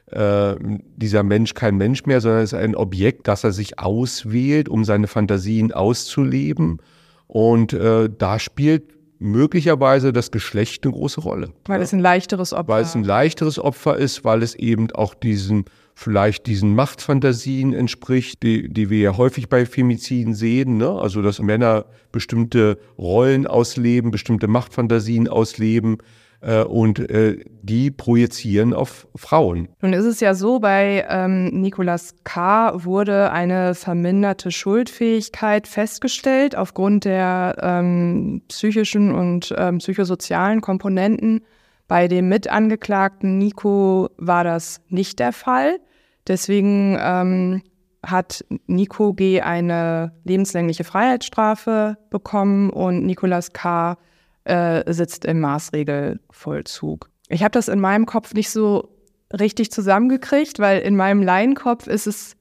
äh, dieser Mensch kein Mensch mehr, sondern es ist ein Objekt, das er sich auswählt, um seine Fantasien auszuleben. Und äh, da spielt möglicherweise das Geschlecht eine große Rolle. Weil es ein leichteres Opfer ist. Weil es ein leichteres Opfer ist, weil es eben auch diesen vielleicht diesen Machtfantasien entspricht, die, die wir ja häufig bei Femiziden sehen. Ne? Also dass Männer bestimmte Rollen ausleben, bestimmte Machtfantasien ausleben äh, und äh, die projizieren auf Frauen. Nun ist es ja so, bei ähm, Nicolas K. wurde eine verminderte Schuldfähigkeit festgestellt aufgrund der ähm, psychischen und ähm, psychosozialen Komponenten. Bei dem Mitangeklagten Nico war das nicht der Fall. Deswegen ähm, hat Nico G. eine lebenslängliche Freiheitsstrafe bekommen und Nicolas K äh, sitzt im Maßregelvollzug. Ich habe das in meinem Kopf nicht so richtig zusammengekriegt, weil in meinem Laienkopf ist es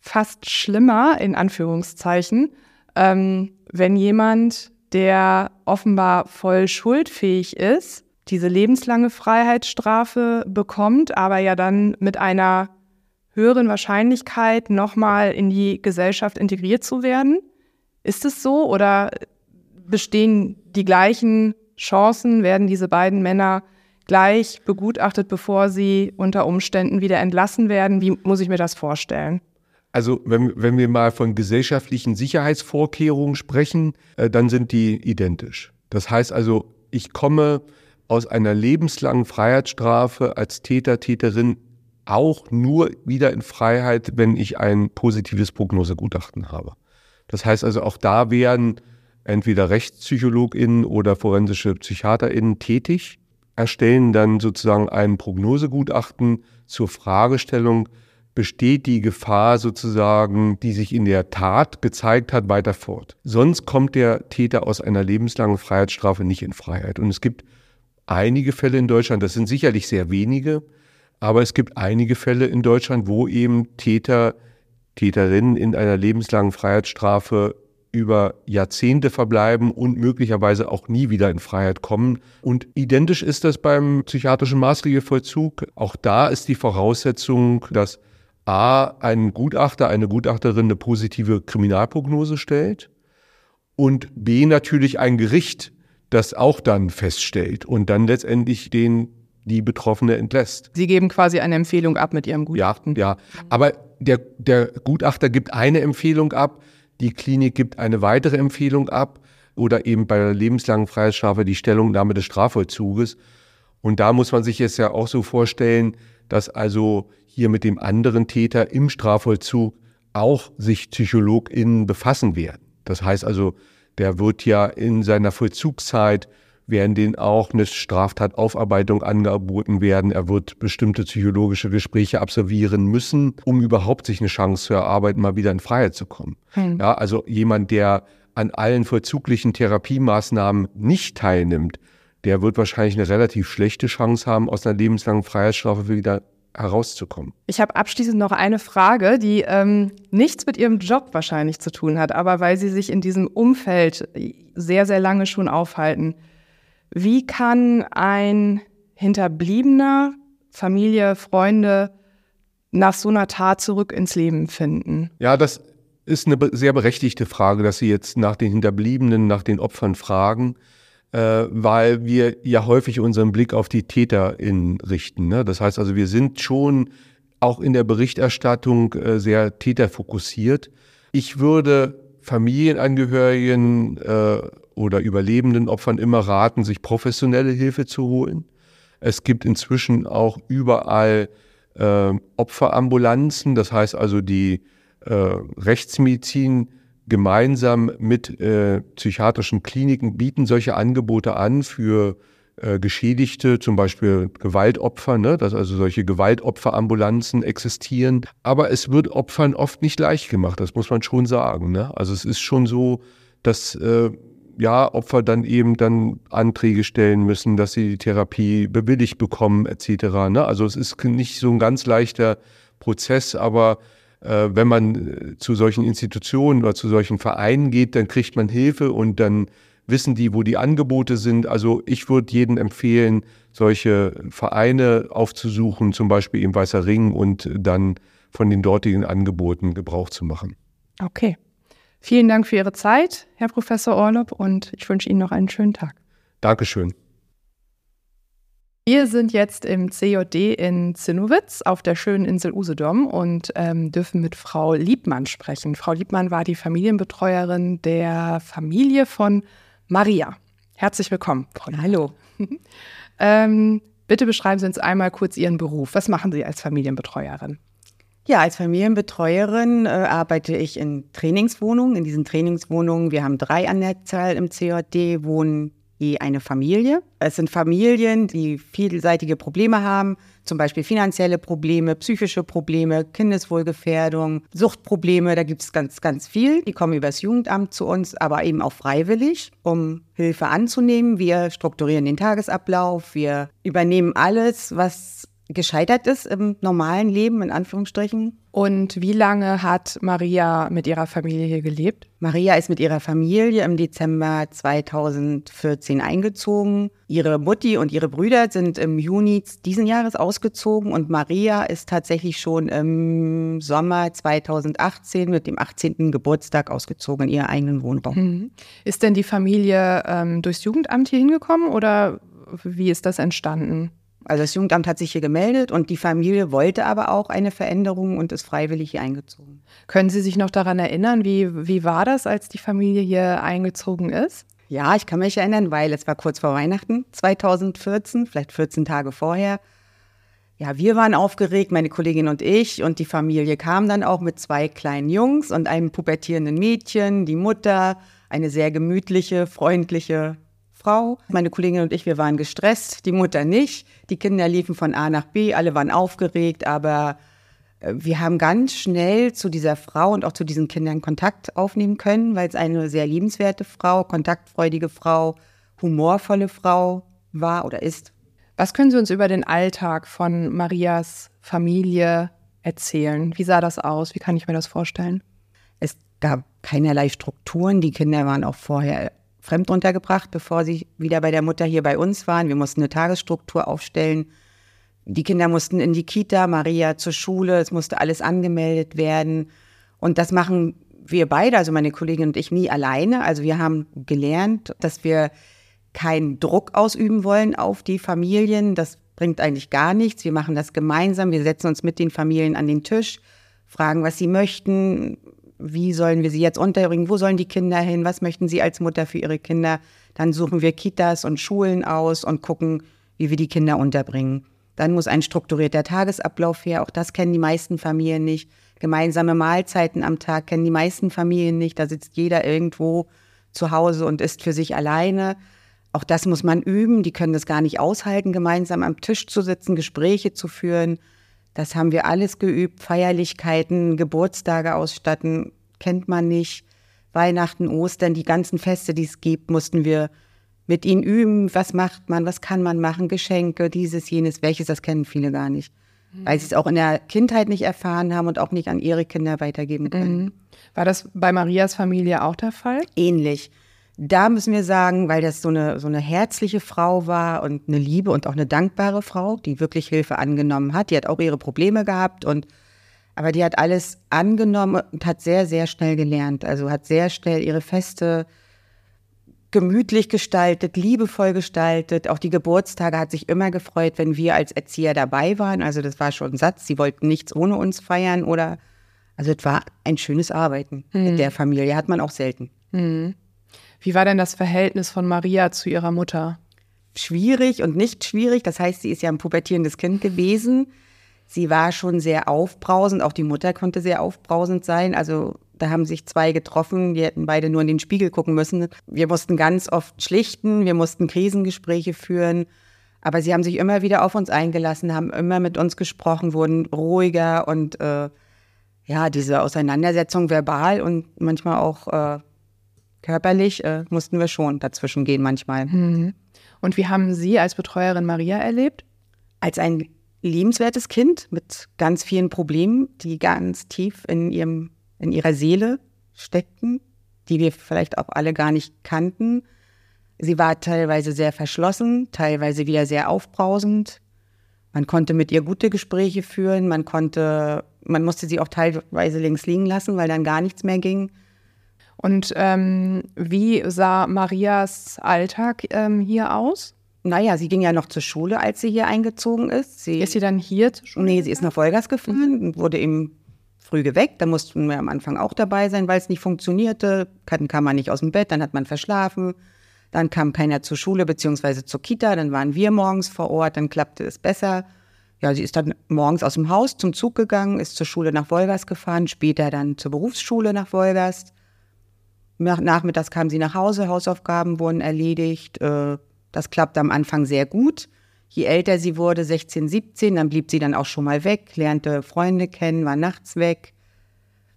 fast schlimmer, in Anführungszeichen, ähm, wenn jemand, der offenbar voll schuldfähig ist, diese lebenslange Freiheitsstrafe bekommt, aber ja dann mit einer höheren Wahrscheinlichkeit nochmal in die Gesellschaft integriert zu werden. Ist es so oder bestehen die gleichen Chancen? Werden diese beiden Männer gleich begutachtet, bevor sie unter Umständen wieder entlassen werden? Wie muss ich mir das vorstellen? Also wenn, wenn wir mal von gesellschaftlichen Sicherheitsvorkehrungen sprechen, äh, dann sind die identisch. Das heißt also, ich komme aus einer lebenslangen Freiheitsstrafe als Täter, Täterin auch nur wieder in Freiheit, wenn ich ein positives Prognosegutachten habe. Das heißt also, auch da werden entweder RechtspsychologInnen oder forensische PsychiaterInnen tätig, erstellen dann sozusagen ein Prognosegutachten zur Fragestellung, besteht die Gefahr sozusagen, die sich in der Tat gezeigt hat, weiter fort. Sonst kommt der Täter aus einer lebenslangen Freiheitsstrafe nicht in Freiheit. Und es gibt einige Fälle in Deutschland, das sind sicherlich sehr wenige, Aber es gibt einige Fälle in Deutschland, wo eben Täter, Täterinnen in einer lebenslangen Freiheitsstrafe über Jahrzehnte verbleiben und möglicherweise auch nie wieder in Freiheit kommen. Und identisch ist das beim psychiatrischen Maßregelvollzug. Auch da ist die Voraussetzung, dass A, ein Gutachter, eine Gutachterin eine positive Kriminalprognose stellt und B, natürlich ein Gericht, das auch dann feststellt und dann letztendlich den die Betroffene entlässt. Sie geben quasi eine Empfehlung ab mit Ihrem Gutachten. Ja, ja. aber der, der Gutachter gibt eine Empfehlung ab, die Klinik gibt eine weitere Empfehlung ab oder eben bei der lebenslangen Freiheitsstrafe die Stellungnahme des Strafvollzuges. Und da muss man sich jetzt ja auch so vorstellen, dass also hier mit dem anderen Täter im Strafvollzug auch sich PsychologInnen befassen werden. Das heißt also, der wird ja in seiner Vollzugszeit werden denen auch eine Straftataufarbeitung angeboten werden. Er wird bestimmte psychologische Gespräche absolvieren müssen, um überhaupt sich eine Chance zu erarbeiten, mal wieder in Freiheit zu kommen. Hm. Ja, also jemand, der an allen vollzuglichen Therapiemaßnahmen nicht teilnimmt, der wird wahrscheinlich eine relativ schlechte Chance haben, aus einer lebenslangen Freiheitsstrafe wieder herauszukommen. Ich habe abschließend noch eine Frage, die ähm, nichts mit Ihrem Job wahrscheinlich zu tun hat, aber weil Sie sich in diesem Umfeld sehr, sehr lange schon aufhalten. Wie kann ein Hinterbliebener, Familie, Freunde nach so einer Tat zurück ins Leben finden? Ja, das ist eine sehr berechtigte Frage, dass Sie jetzt nach den Hinterbliebenen, nach den Opfern fragen, äh, weil wir ja häufig unseren Blick auf die TäterInnen richten. Ne? Das heißt also, wir sind schon auch in der Berichterstattung äh, sehr täterfokussiert. Ich würde Familienangehörigen äh, oder überlebenden Opfern immer raten, sich professionelle Hilfe zu holen. Es gibt inzwischen auch überall äh, Opferambulanzen, das heißt also die äh, Rechtsmedizin gemeinsam mit äh, psychiatrischen Kliniken bieten solche Angebote an für äh, Geschädigte, zum Beispiel Gewaltopfer, ne? dass also solche Gewaltopferambulanzen existieren. Aber es wird Opfern oft nicht leicht gemacht, das muss man schon sagen. Ne? Also es ist schon so, dass äh, ja, Opfer dann eben dann Anträge stellen müssen, dass sie die Therapie bewilligt bekommen, etc. Ne? Also es ist nicht so ein ganz leichter Prozess, aber äh, wenn man äh, zu solchen Institutionen oder zu solchen Vereinen geht, dann kriegt man Hilfe und dann wissen die, wo die Angebote sind. Also ich würde jedem empfehlen, solche Vereine aufzusuchen, zum Beispiel im Weißer Ring und dann von den dortigen Angeboten Gebrauch zu machen. Okay. Vielen Dank für Ihre Zeit, Herr Professor Orlob, und ich wünsche Ihnen noch einen schönen Tag. Dankeschön. Wir sind jetzt im CJD in Zinnowitz auf der schönen Insel Usedom und ähm, dürfen mit Frau Liebmann sprechen. Frau Liebmann war die Familienbetreuerin der Familie von Maria. Herzlich willkommen. Frau Hallo. ähm, bitte beschreiben Sie uns einmal kurz Ihren Beruf. Was machen Sie als Familienbetreuerin? Ja, als Familienbetreuerin äh, arbeite ich in Trainingswohnungen. In diesen Trainingswohnungen, wir haben drei an der Zahl im CJD, wohnen je eine Familie. Es sind Familien, die vielseitige Probleme haben, zum Beispiel finanzielle Probleme, psychische Probleme, Kindeswohlgefährdung, Suchtprobleme, da gibt es ganz, ganz viel. Die kommen übers Jugendamt zu uns, aber eben auch freiwillig, um Hilfe anzunehmen. Wir strukturieren den Tagesablauf, wir übernehmen alles, was gescheitert ist im normalen Leben, in Anführungsstrichen. Und wie lange hat Maria mit ihrer Familie hier gelebt? Maria ist mit ihrer Familie im Dezember 2014 eingezogen. Ihre Mutti und ihre Brüder sind im Juni diesen Jahres ausgezogen und Maria ist tatsächlich schon im Sommer 2018 mit dem 18. Geburtstag ausgezogen in ihrer eigenen Wohnraum. Mhm. Ist denn die Familie ähm, durchs Jugendamt hier hingekommen oder wie ist das entstanden? Also das Jugendamt hat sich hier gemeldet und die Familie wollte aber auch eine Veränderung und ist freiwillig hier eingezogen. Können Sie sich noch daran erinnern, wie, wie war das, als die Familie hier eingezogen ist? Ja, ich kann mich erinnern, weil es war kurz vor Weihnachten 2014, vielleicht 14 Tage vorher. Ja, wir waren aufgeregt, meine Kollegin und ich, und die Familie kam dann auch mit zwei kleinen Jungs und einem pubertierenden Mädchen, die Mutter, eine sehr gemütliche, freundliche Frau. Meine Kollegin und ich, wir waren gestresst, die Mutter nicht. Die Kinder liefen von A nach B, alle waren aufgeregt, aber äh, wir haben ganz schnell zu dieser Frau und auch zu diesen Kindern Kontakt aufnehmen können, weil es eine sehr liebenswerte Frau, kontaktfreudige Frau, humorvolle Frau war oder ist. Was können Sie uns über den Alltag von Marias Familie erzählen? Wie sah das aus? Wie kann ich mir das vorstellen? Es gab keinerlei Strukturen. Die Kinder waren auch vorher fremd untergebracht, bevor sie wieder bei der Mutter hier bei uns waren. Wir mussten eine Tagesstruktur aufstellen. Die Kinder mussten in die Kita, Maria zur Schule, es musste alles angemeldet werden. Und das machen wir beide, also meine Kollegin und ich, nie alleine. Also wir haben gelernt, dass wir keinen Druck ausüben wollen auf die Familien. Das bringt eigentlich gar nichts. Wir machen das gemeinsam. Wir setzen uns mit den Familien an den Tisch, fragen, was sie möchten. Wie sollen wir sie jetzt unterbringen? Wo sollen die Kinder hin? Was möchten sie als Mutter für ihre Kinder? Dann suchen wir Kitas und Schulen aus und gucken, wie wir die Kinder unterbringen. Dann muss ein strukturierter Tagesablauf her. Auch das kennen die meisten Familien nicht. Gemeinsame Mahlzeiten am Tag kennen die meisten Familien nicht. Da sitzt jeder irgendwo zu Hause und isst für sich alleine. Auch das muss man üben. Die können das gar nicht aushalten, gemeinsam am Tisch zu sitzen, Gespräche zu führen. Das haben wir alles geübt. Feierlichkeiten, Geburtstage ausstatten, kennt man nicht. Weihnachten, Ostern, die ganzen Feste, die es gibt, mussten wir mit ihnen üben. Was macht man? Was kann man machen? Geschenke, dieses, jenes, welches, das kennen viele gar nicht. Mhm. Weil sie es auch in der Kindheit nicht erfahren haben und auch nicht an ihre Kinder weitergeben können. Mhm. War das bei Marias Familie auch der Fall? Ähnlich. Da müssen wir sagen, weil das so eine, so eine herzliche Frau war und eine liebe und auch eine dankbare Frau, die wirklich Hilfe angenommen hat. Die hat auch ihre Probleme gehabt und aber die hat alles angenommen und hat sehr, sehr schnell gelernt. Also hat sehr schnell ihre Feste gemütlich gestaltet, liebevoll gestaltet. Auch die Geburtstage hat sich immer gefreut, wenn wir als Erzieher dabei waren. Also das war schon ein Satz. Sie wollten nichts ohne uns feiern oder also es war ein schönes Arbeiten mit der Familie. Hat man auch selten. Mhm. Wie war denn das Verhältnis von Maria zu ihrer Mutter? Schwierig und nicht schwierig. Das heißt, sie ist ja ein pubertierendes Kind gewesen. Sie war schon sehr aufbrausend. Auch die Mutter konnte sehr aufbrausend sein. Also da haben sich zwei getroffen. Die hätten beide nur in den Spiegel gucken müssen. Wir mussten ganz oft schlichten. Wir mussten Krisengespräche führen. Aber sie haben sich immer wieder auf uns eingelassen, haben immer mit uns gesprochen, wurden ruhiger und äh, ja, diese Auseinandersetzung verbal und manchmal auch äh, körperlich äh, mussten wir schon dazwischen gehen manchmal. Mhm. Und wie haben Sie als Betreuerin Maria erlebt? Als ein liebenswertes Kind mit ganz vielen Problemen, die ganz tief in, ihrem, in ihrer Seele steckten, die wir vielleicht auch alle gar nicht kannten. Sie war teilweise sehr verschlossen, teilweise wieder sehr aufbrausend. Man konnte mit ihr gute Gespräche führen, man konnte, man musste sie auch teilweise links liegen lassen, weil dann gar nichts mehr ging. Und ähm, wie sah Marias Alltag ähm, hier aus? Naja, sie ging ja noch zur Schule, als sie hier eingezogen ist. Sie, ist sie dann hier zur Schule? Nee, sie ist nach Wolgast gefahren und wurde eben früh geweckt. Da mussten wir am Anfang auch dabei sein, weil es nicht funktionierte. Dann kam man nicht aus dem Bett, dann hat man verschlafen. Dann kam keiner zur Schule beziehungsweise zur Kita. Dann waren wir morgens vor Ort, dann klappte es besser. Ja, sie ist dann morgens aus dem Haus zum Zug gegangen, ist zur Schule nach Wolgast gefahren, später dann zur Berufsschule nach Wolgast. Nachmittags kam sie nach Hause, Hausaufgaben wurden erledigt. Äh, das klappte am Anfang sehr gut. Je älter sie wurde, 16, 17, dann blieb sie dann auch schon mal weg, lernte Freunde kennen, war nachts weg.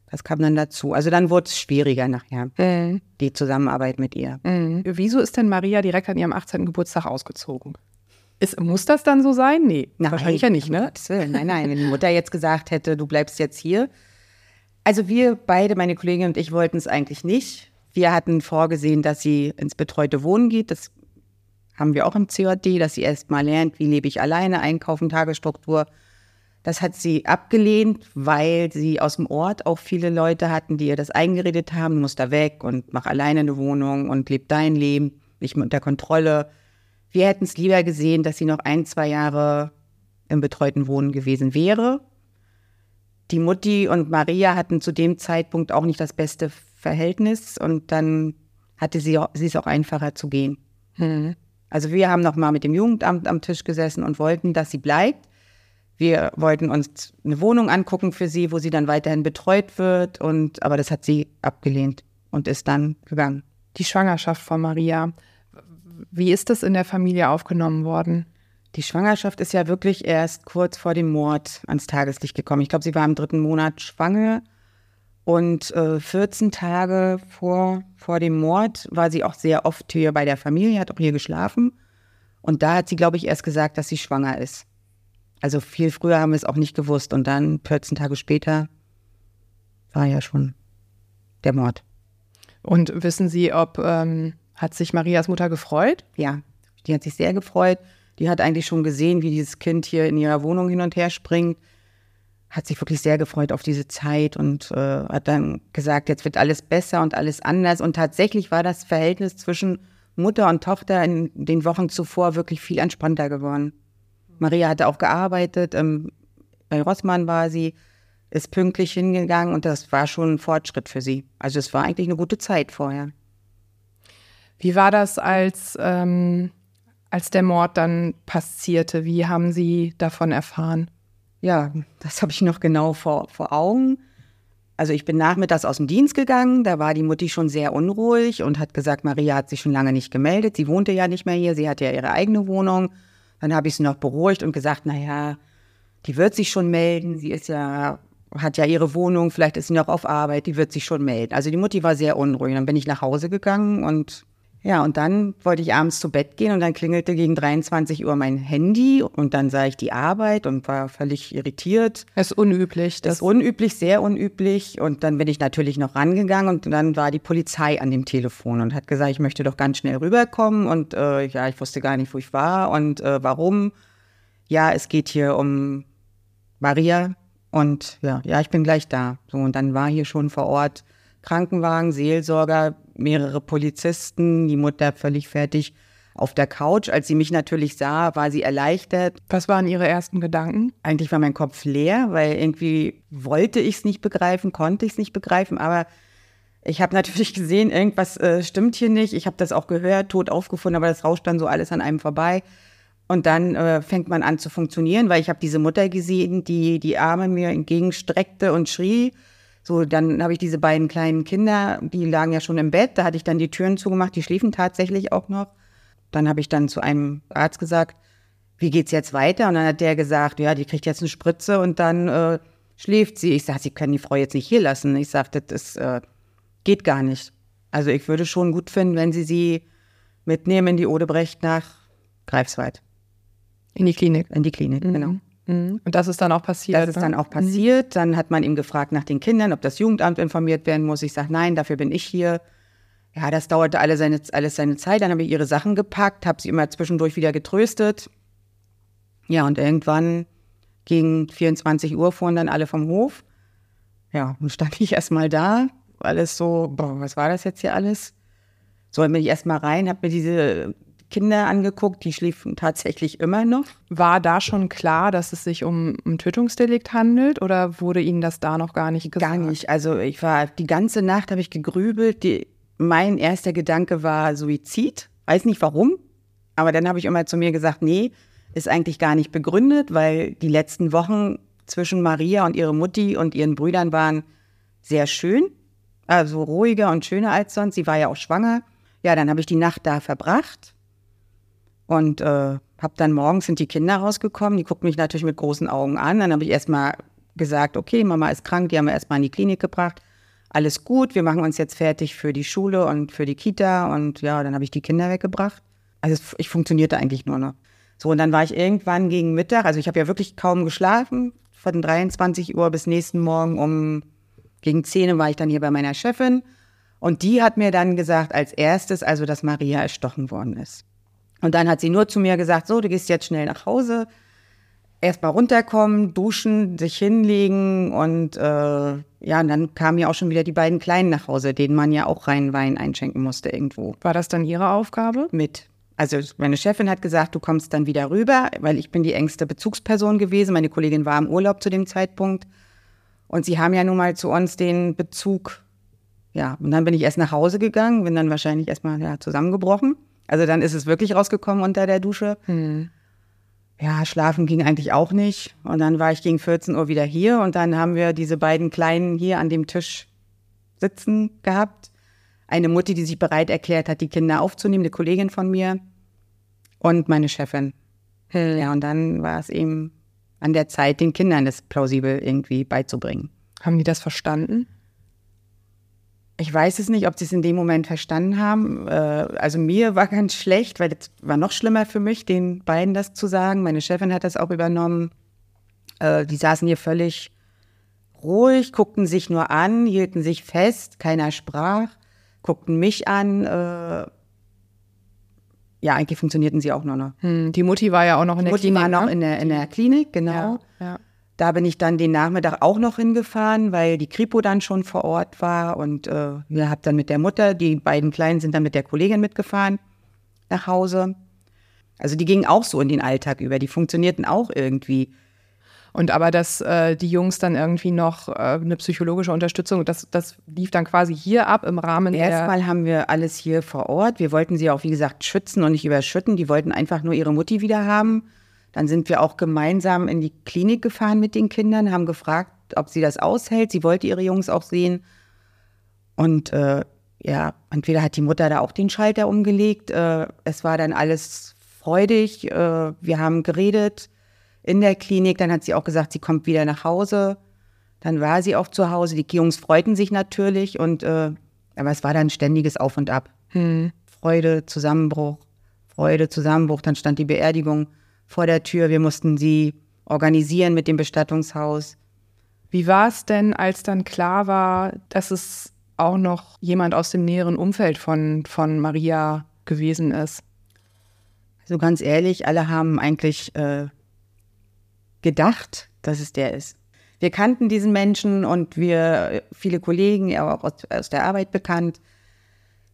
Das kam dann dazu. Also dann wurde es schwieriger nachher, mhm. die Zusammenarbeit mit ihr. Mhm. Wieso ist denn Maria direkt an ihrem 18. Geburtstag ausgezogen? Ist, muss das dann so sein? Nee, nein, wahrscheinlich ja nicht, ne? Nein, nein, wenn die Mutter jetzt gesagt hätte, du bleibst jetzt hier. Also wir beide, meine Kollegin und ich, wollten es eigentlich nicht. Wir hatten vorgesehen, dass sie ins betreute Wohnen geht. Das haben wir auch im COD, dass sie erst mal lernt, wie lebe ich alleine, Einkaufen, Tagesstruktur. Das hat sie abgelehnt, weil sie aus dem Ort auch viele Leute hatten, die ihr das eingeredet haben, du musst da weg und mach alleine eine Wohnung und leb dein Leben, nicht unter Kontrolle. Wir hätten es lieber gesehen, dass sie noch ein, zwei Jahre im betreuten Wohnen gewesen wäre. Die Mutti und Maria hatten zu dem Zeitpunkt auch nicht das beste Verhältnis und dann hatte sie, sie es auch einfacher zu gehen. Mhm. Also wir haben noch mal mit dem Jugendamt am Tisch gesessen und wollten, dass sie bleibt. Wir wollten uns eine Wohnung angucken für sie, wo sie dann weiterhin betreut wird und aber das hat sie abgelehnt und ist dann gegangen. Die Schwangerschaft von Maria, wie ist das in der Familie aufgenommen worden? Die Schwangerschaft ist ja wirklich erst kurz vor dem Mord ans Tageslicht gekommen. Ich glaube, sie war im dritten Monat schwanger und äh, 14 Tage vor, vor dem Mord war sie auch sehr oft hier bei der Familie, hat auch hier geschlafen. Und da hat sie, glaube ich, erst gesagt, dass sie schwanger ist. Also viel früher haben wir es auch nicht gewusst. Und dann 14 Tage später war ja schon der Mord. Und wissen Sie, ob ähm, hat sich Marias Mutter gefreut? Ja, die hat sich sehr gefreut. Die hat eigentlich schon gesehen, wie dieses Kind hier in ihrer Wohnung hin und her springt. Hat sich wirklich sehr gefreut auf diese Zeit und äh, hat dann gesagt, jetzt wird alles besser und alles anders. Und tatsächlich war das Verhältnis zwischen Mutter und Tochter in den Wochen zuvor wirklich viel entspannter geworden. Maria hatte auch gearbeitet, ähm, bei Rossmann war sie, ist pünktlich hingegangen und das war schon ein Fortschritt für sie. Also es war eigentlich eine gute Zeit vorher. Wie war das, als, ähm, als der Mord dann passierte? Wie haben Sie davon erfahren? Ja, das habe ich noch genau vor, vor Augen. Also ich bin nachmittags aus dem Dienst gegangen, da war die Mutti schon sehr unruhig und hat gesagt, Maria hat sich schon lange nicht gemeldet. Sie wohnte ja nicht mehr hier, sie hatte ja ihre eigene Wohnung. Dann habe ich sie noch beruhigt und gesagt, naja, die wird sich schon melden. Sie ist ja, hat ja ihre Wohnung, vielleicht ist sie noch auf Arbeit, die wird sich schon melden. Also die Mutti war sehr unruhig. Dann bin ich nach Hause gegangen und ja, und dann wollte ich abends zu Bett gehen und dann klingelte gegen 23 Uhr mein Handy und dann sah ich die Arbeit und war völlig irritiert. Das ist unüblich. Das ist unüblich, sehr unüblich. Und dann bin ich natürlich noch rangegangen und dann war die Polizei an dem Telefon und hat gesagt, ich möchte doch ganz schnell rüberkommen und äh, ja, ich wusste gar nicht, wo ich war und äh, warum. Ja, es geht hier um Maria und ja, ja, ich bin gleich da. So, und dann war hier schon vor Ort Krankenwagen, Seelsorger, mehrere Polizisten, die Mutter völlig fertig auf der Couch. Als sie mich natürlich sah, war sie erleichtert. Was waren Ihre ersten Gedanken? Eigentlich war mein Kopf leer, weil irgendwie wollte ich es nicht begreifen, konnte ich es nicht begreifen, aber ich habe natürlich gesehen, irgendwas äh, stimmt hier nicht. Ich habe das auch gehört, tot aufgefunden, aber das rauscht dann so alles an einem vorbei. Und dann äh, fängt man an zu funktionieren, weil ich habe diese Mutter gesehen, die die Arme mir entgegenstreckte und schrie. So, dann habe ich diese beiden kleinen Kinder, die lagen ja schon im Bett, da hatte ich dann die Türen zugemacht, die schliefen tatsächlich auch noch. Dann habe ich dann zu einem Arzt gesagt, wie geht's jetzt weiter? Und dann hat der gesagt, ja, die kriegt jetzt eine Spritze und dann äh, schläft sie. Ich sage, Sie können die Frau jetzt nicht hier lassen. Ich sagte, das äh, geht gar nicht. Also ich würde schon gut finden, wenn Sie sie mitnehmen in die Odebrecht nach Greifswald. In die Klinik? In die Klinik, mhm. genau. Mhm. Und das ist dann auch passiert? Das ist dann auch passiert. Dann hat man ihm gefragt nach den Kindern, ob das Jugendamt informiert werden muss. Ich sage, nein, dafür bin ich hier. Ja, das dauerte alle seine, alles seine Zeit. Dann habe ich ihre Sachen gepackt, habe sie immer zwischendurch wieder getröstet. Ja, und irgendwann gegen 24 Uhr fuhren dann alle vom Hof. Ja, und stand ich erstmal da, alles so, boah, was war das jetzt hier alles? So, dann bin ich erstmal rein, habe mir diese Kinder angeguckt, die schliefen tatsächlich immer noch. War da schon klar, dass es sich um ein Tötungsdelikt handelt oder wurde Ihnen das da noch gar nicht gesagt? Gar nicht. Also ich war die ganze Nacht habe ich gegrübelt. Die, mein erster Gedanke war Suizid. Weiß nicht warum, aber dann habe ich immer zu mir gesagt, nee, ist eigentlich gar nicht begründet, weil die letzten Wochen zwischen Maria und ihre Mutti und ihren Brüdern waren sehr schön, also ruhiger und schöner als sonst. Sie war ja auch schwanger. Ja, dann habe ich die Nacht da verbracht und äh, habe dann morgens sind die Kinder rausgekommen, die guckten mich natürlich mit großen Augen an. Dann habe ich erstmal gesagt, okay, Mama ist krank, die haben wir erstmal in die Klinik gebracht. Alles gut, wir machen uns jetzt fertig für die Schule und für die Kita. Und ja, dann habe ich die Kinder weggebracht. Also ich funktionierte eigentlich nur noch. So, und dann war ich irgendwann gegen Mittag, also ich habe ja wirklich kaum geschlafen, von 23 Uhr bis nächsten Morgen um gegen 10 Uhr war ich dann hier bei meiner Chefin. Und die hat mir dann gesagt, als erstes, also dass Maria erstochen worden ist. Und dann hat sie nur zu mir gesagt, so, du gehst jetzt schnell nach Hause, erstmal runterkommen, duschen, sich hinlegen und äh, ja, und dann kamen ja auch schon wieder die beiden Kleinen nach Hause, denen man ja auch rein Wein einschenken musste irgendwo. War das dann Ihre Aufgabe? Mit. Also meine Chefin hat gesagt, du kommst dann wieder rüber, weil ich bin die engste Bezugsperson gewesen. Meine Kollegin war im Urlaub zu dem Zeitpunkt. Und sie haben ja nun mal zu uns den Bezug. Ja, und dann bin ich erst nach Hause gegangen, bin dann wahrscheinlich erstmal ja, zusammengebrochen. Also dann ist es wirklich rausgekommen unter der Dusche. Hm. Ja, schlafen ging eigentlich auch nicht. Und dann war ich gegen 14 Uhr wieder hier und dann haben wir diese beiden Kleinen hier an dem Tisch sitzen gehabt. Eine Mutti, die sich bereit erklärt hat, die Kinder aufzunehmen, eine Kollegin von mir und meine Chefin. Hm. Ja, und dann war es eben an der Zeit, den Kindern das plausibel irgendwie beizubringen. Haben die das verstanden? Ich weiß es nicht, ob sie es in dem Moment verstanden haben. Äh, also mir war ganz schlecht, weil es war noch schlimmer für mich, den beiden das zu sagen. Meine Chefin hat das auch übernommen. Äh, die saßen hier völlig ruhig, guckten sich nur an, hielten sich fest, keiner sprach, guckten mich an. Äh, ja, eigentlich funktionierten sie auch nur noch. Hm, die Mutti war ja auch noch in der Mutti Klinik. war noch ne? in der, in der Klinik, genau. ja, ja. Da bin ich dann den Nachmittag auch noch hingefahren, weil die Kripo dann schon vor Ort war und äh, wir haben dann mit der Mutter, die beiden Kleinen sind dann mit der Kollegin mitgefahren nach Hause. Also die gingen auch so in den Alltag über, die funktionierten auch irgendwie. Und aber dass äh, die Jungs dann irgendwie noch äh, eine psychologische Unterstützung, das, das lief dann quasi hier ab im Rahmen der. Erstmal haben wir alles hier vor Ort. Wir wollten sie auch, wie gesagt, schützen und nicht überschütten. Die wollten einfach nur ihre Mutti wieder haben. Dann sind wir auch gemeinsam in die Klinik gefahren mit den Kindern, haben gefragt, ob sie das aushält. Sie wollte ihre Jungs auch sehen. Und äh, ja, entweder hat die Mutter da auch den Schalter umgelegt. Äh, es war dann alles freudig. Äh, wir haben geredet in der Klinik. Dann hat sie auch gesagt, sie kommt wieder nach Hause. Dann war sie auch zu Hause. Die Jungs freuten sich natürlich. Und äh, aber es war dann ständiges Auf und Ab. Hm. Freude, Zusammenbruch, Freude, Zusammenbruch. Dann stand die Beerdigung vor der Tür. Wir mussten sie organisieren mit dem Bestattungshaus. Wie war es denn, als dann klar war, dass es auch noch jemand aus dem näheren Umfeld von, von Maria gewesen ist? Also ganz ehrlich, alle haben eigentlich äh, gedacht, dass es der ist. Wir kannten diesen Menschen und wir, viele Kollegen, auch aus, aus der Arbeit bekannt,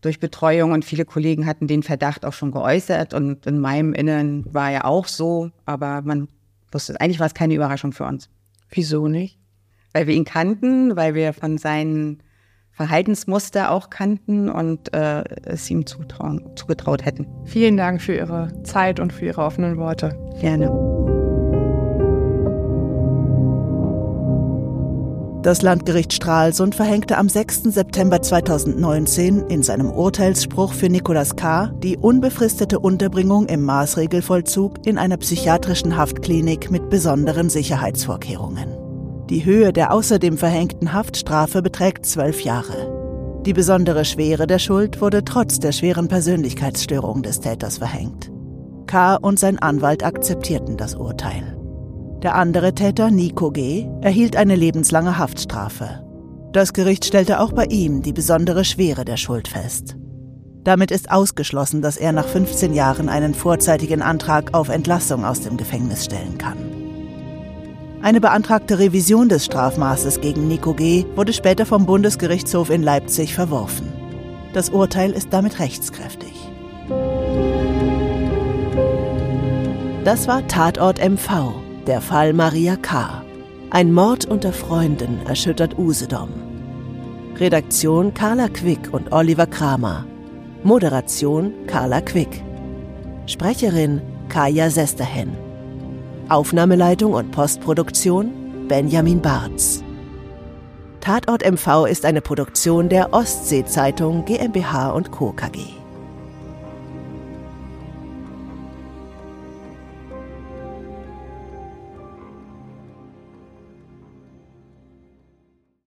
durch Betreuung und viele Kollegen hatten den Verdacht auch schon geäußert und in meinem Innern war er auch so, aber man wusste, eigentlich war es keine Überraschung für uns. Wieso nicht? Weil wir ihn kannten, weil wir von seinen Verhaltensmuster auch kannten und äh, es ihm zutrauen, zugetraut hätten. Vielen Dank für Ihre Zeit und für Ihre offenen Worte. Gerne. Das Landgericht Stralsund verhängte am 6. September 2019 in seinem Urteilsspruch für Nicolas K. die unbefristete Unterbringung im Maßregelvollzug in einer psychiatrischen Haftklinik mit besonderen Sicherheitsvorkehrungen. Die Höhe der außerdem verhängten Haftstrafe beträgt zwölf Jahre. Die besondere Schwere der Schuld wurde trotz der schweren Persönlichkeitsstörung des Täters verhängt. K. und sein Anwalt akzeptierten das Urteil. Der andere Täter, Nico G., erhielt eine lebenslange Haftstrafe. Das Gericht stellte auch bei ihm die besondere Schwere der Schuld fest. Damit ist ausgeschlossen, dass er nach 15 Jahren einen vorzeitigen Antrag auf Entlassung aus dem Gefängnis stellen kann. Eine beantragte Revision des Strafmaßes gegen Nico G. wurde später vom Bundesgerichtshof in Leipzig verworfen. Das Urteil ist damit rechtskräftig. Das war Tatort MV, der Fall Maria K. Ein Mord unter Freunden erschüttert Usedom. Redaktion Carla Quick und Oliver Kramer. Moderation Carla Quick. Sprecherin Kaya Sesterhen. Aufnahmeleitung und Postproduktion Benjamin Barz. Tatort MV ist eine Produktion der Ostsee-Zeitung GmbH und Co. KG.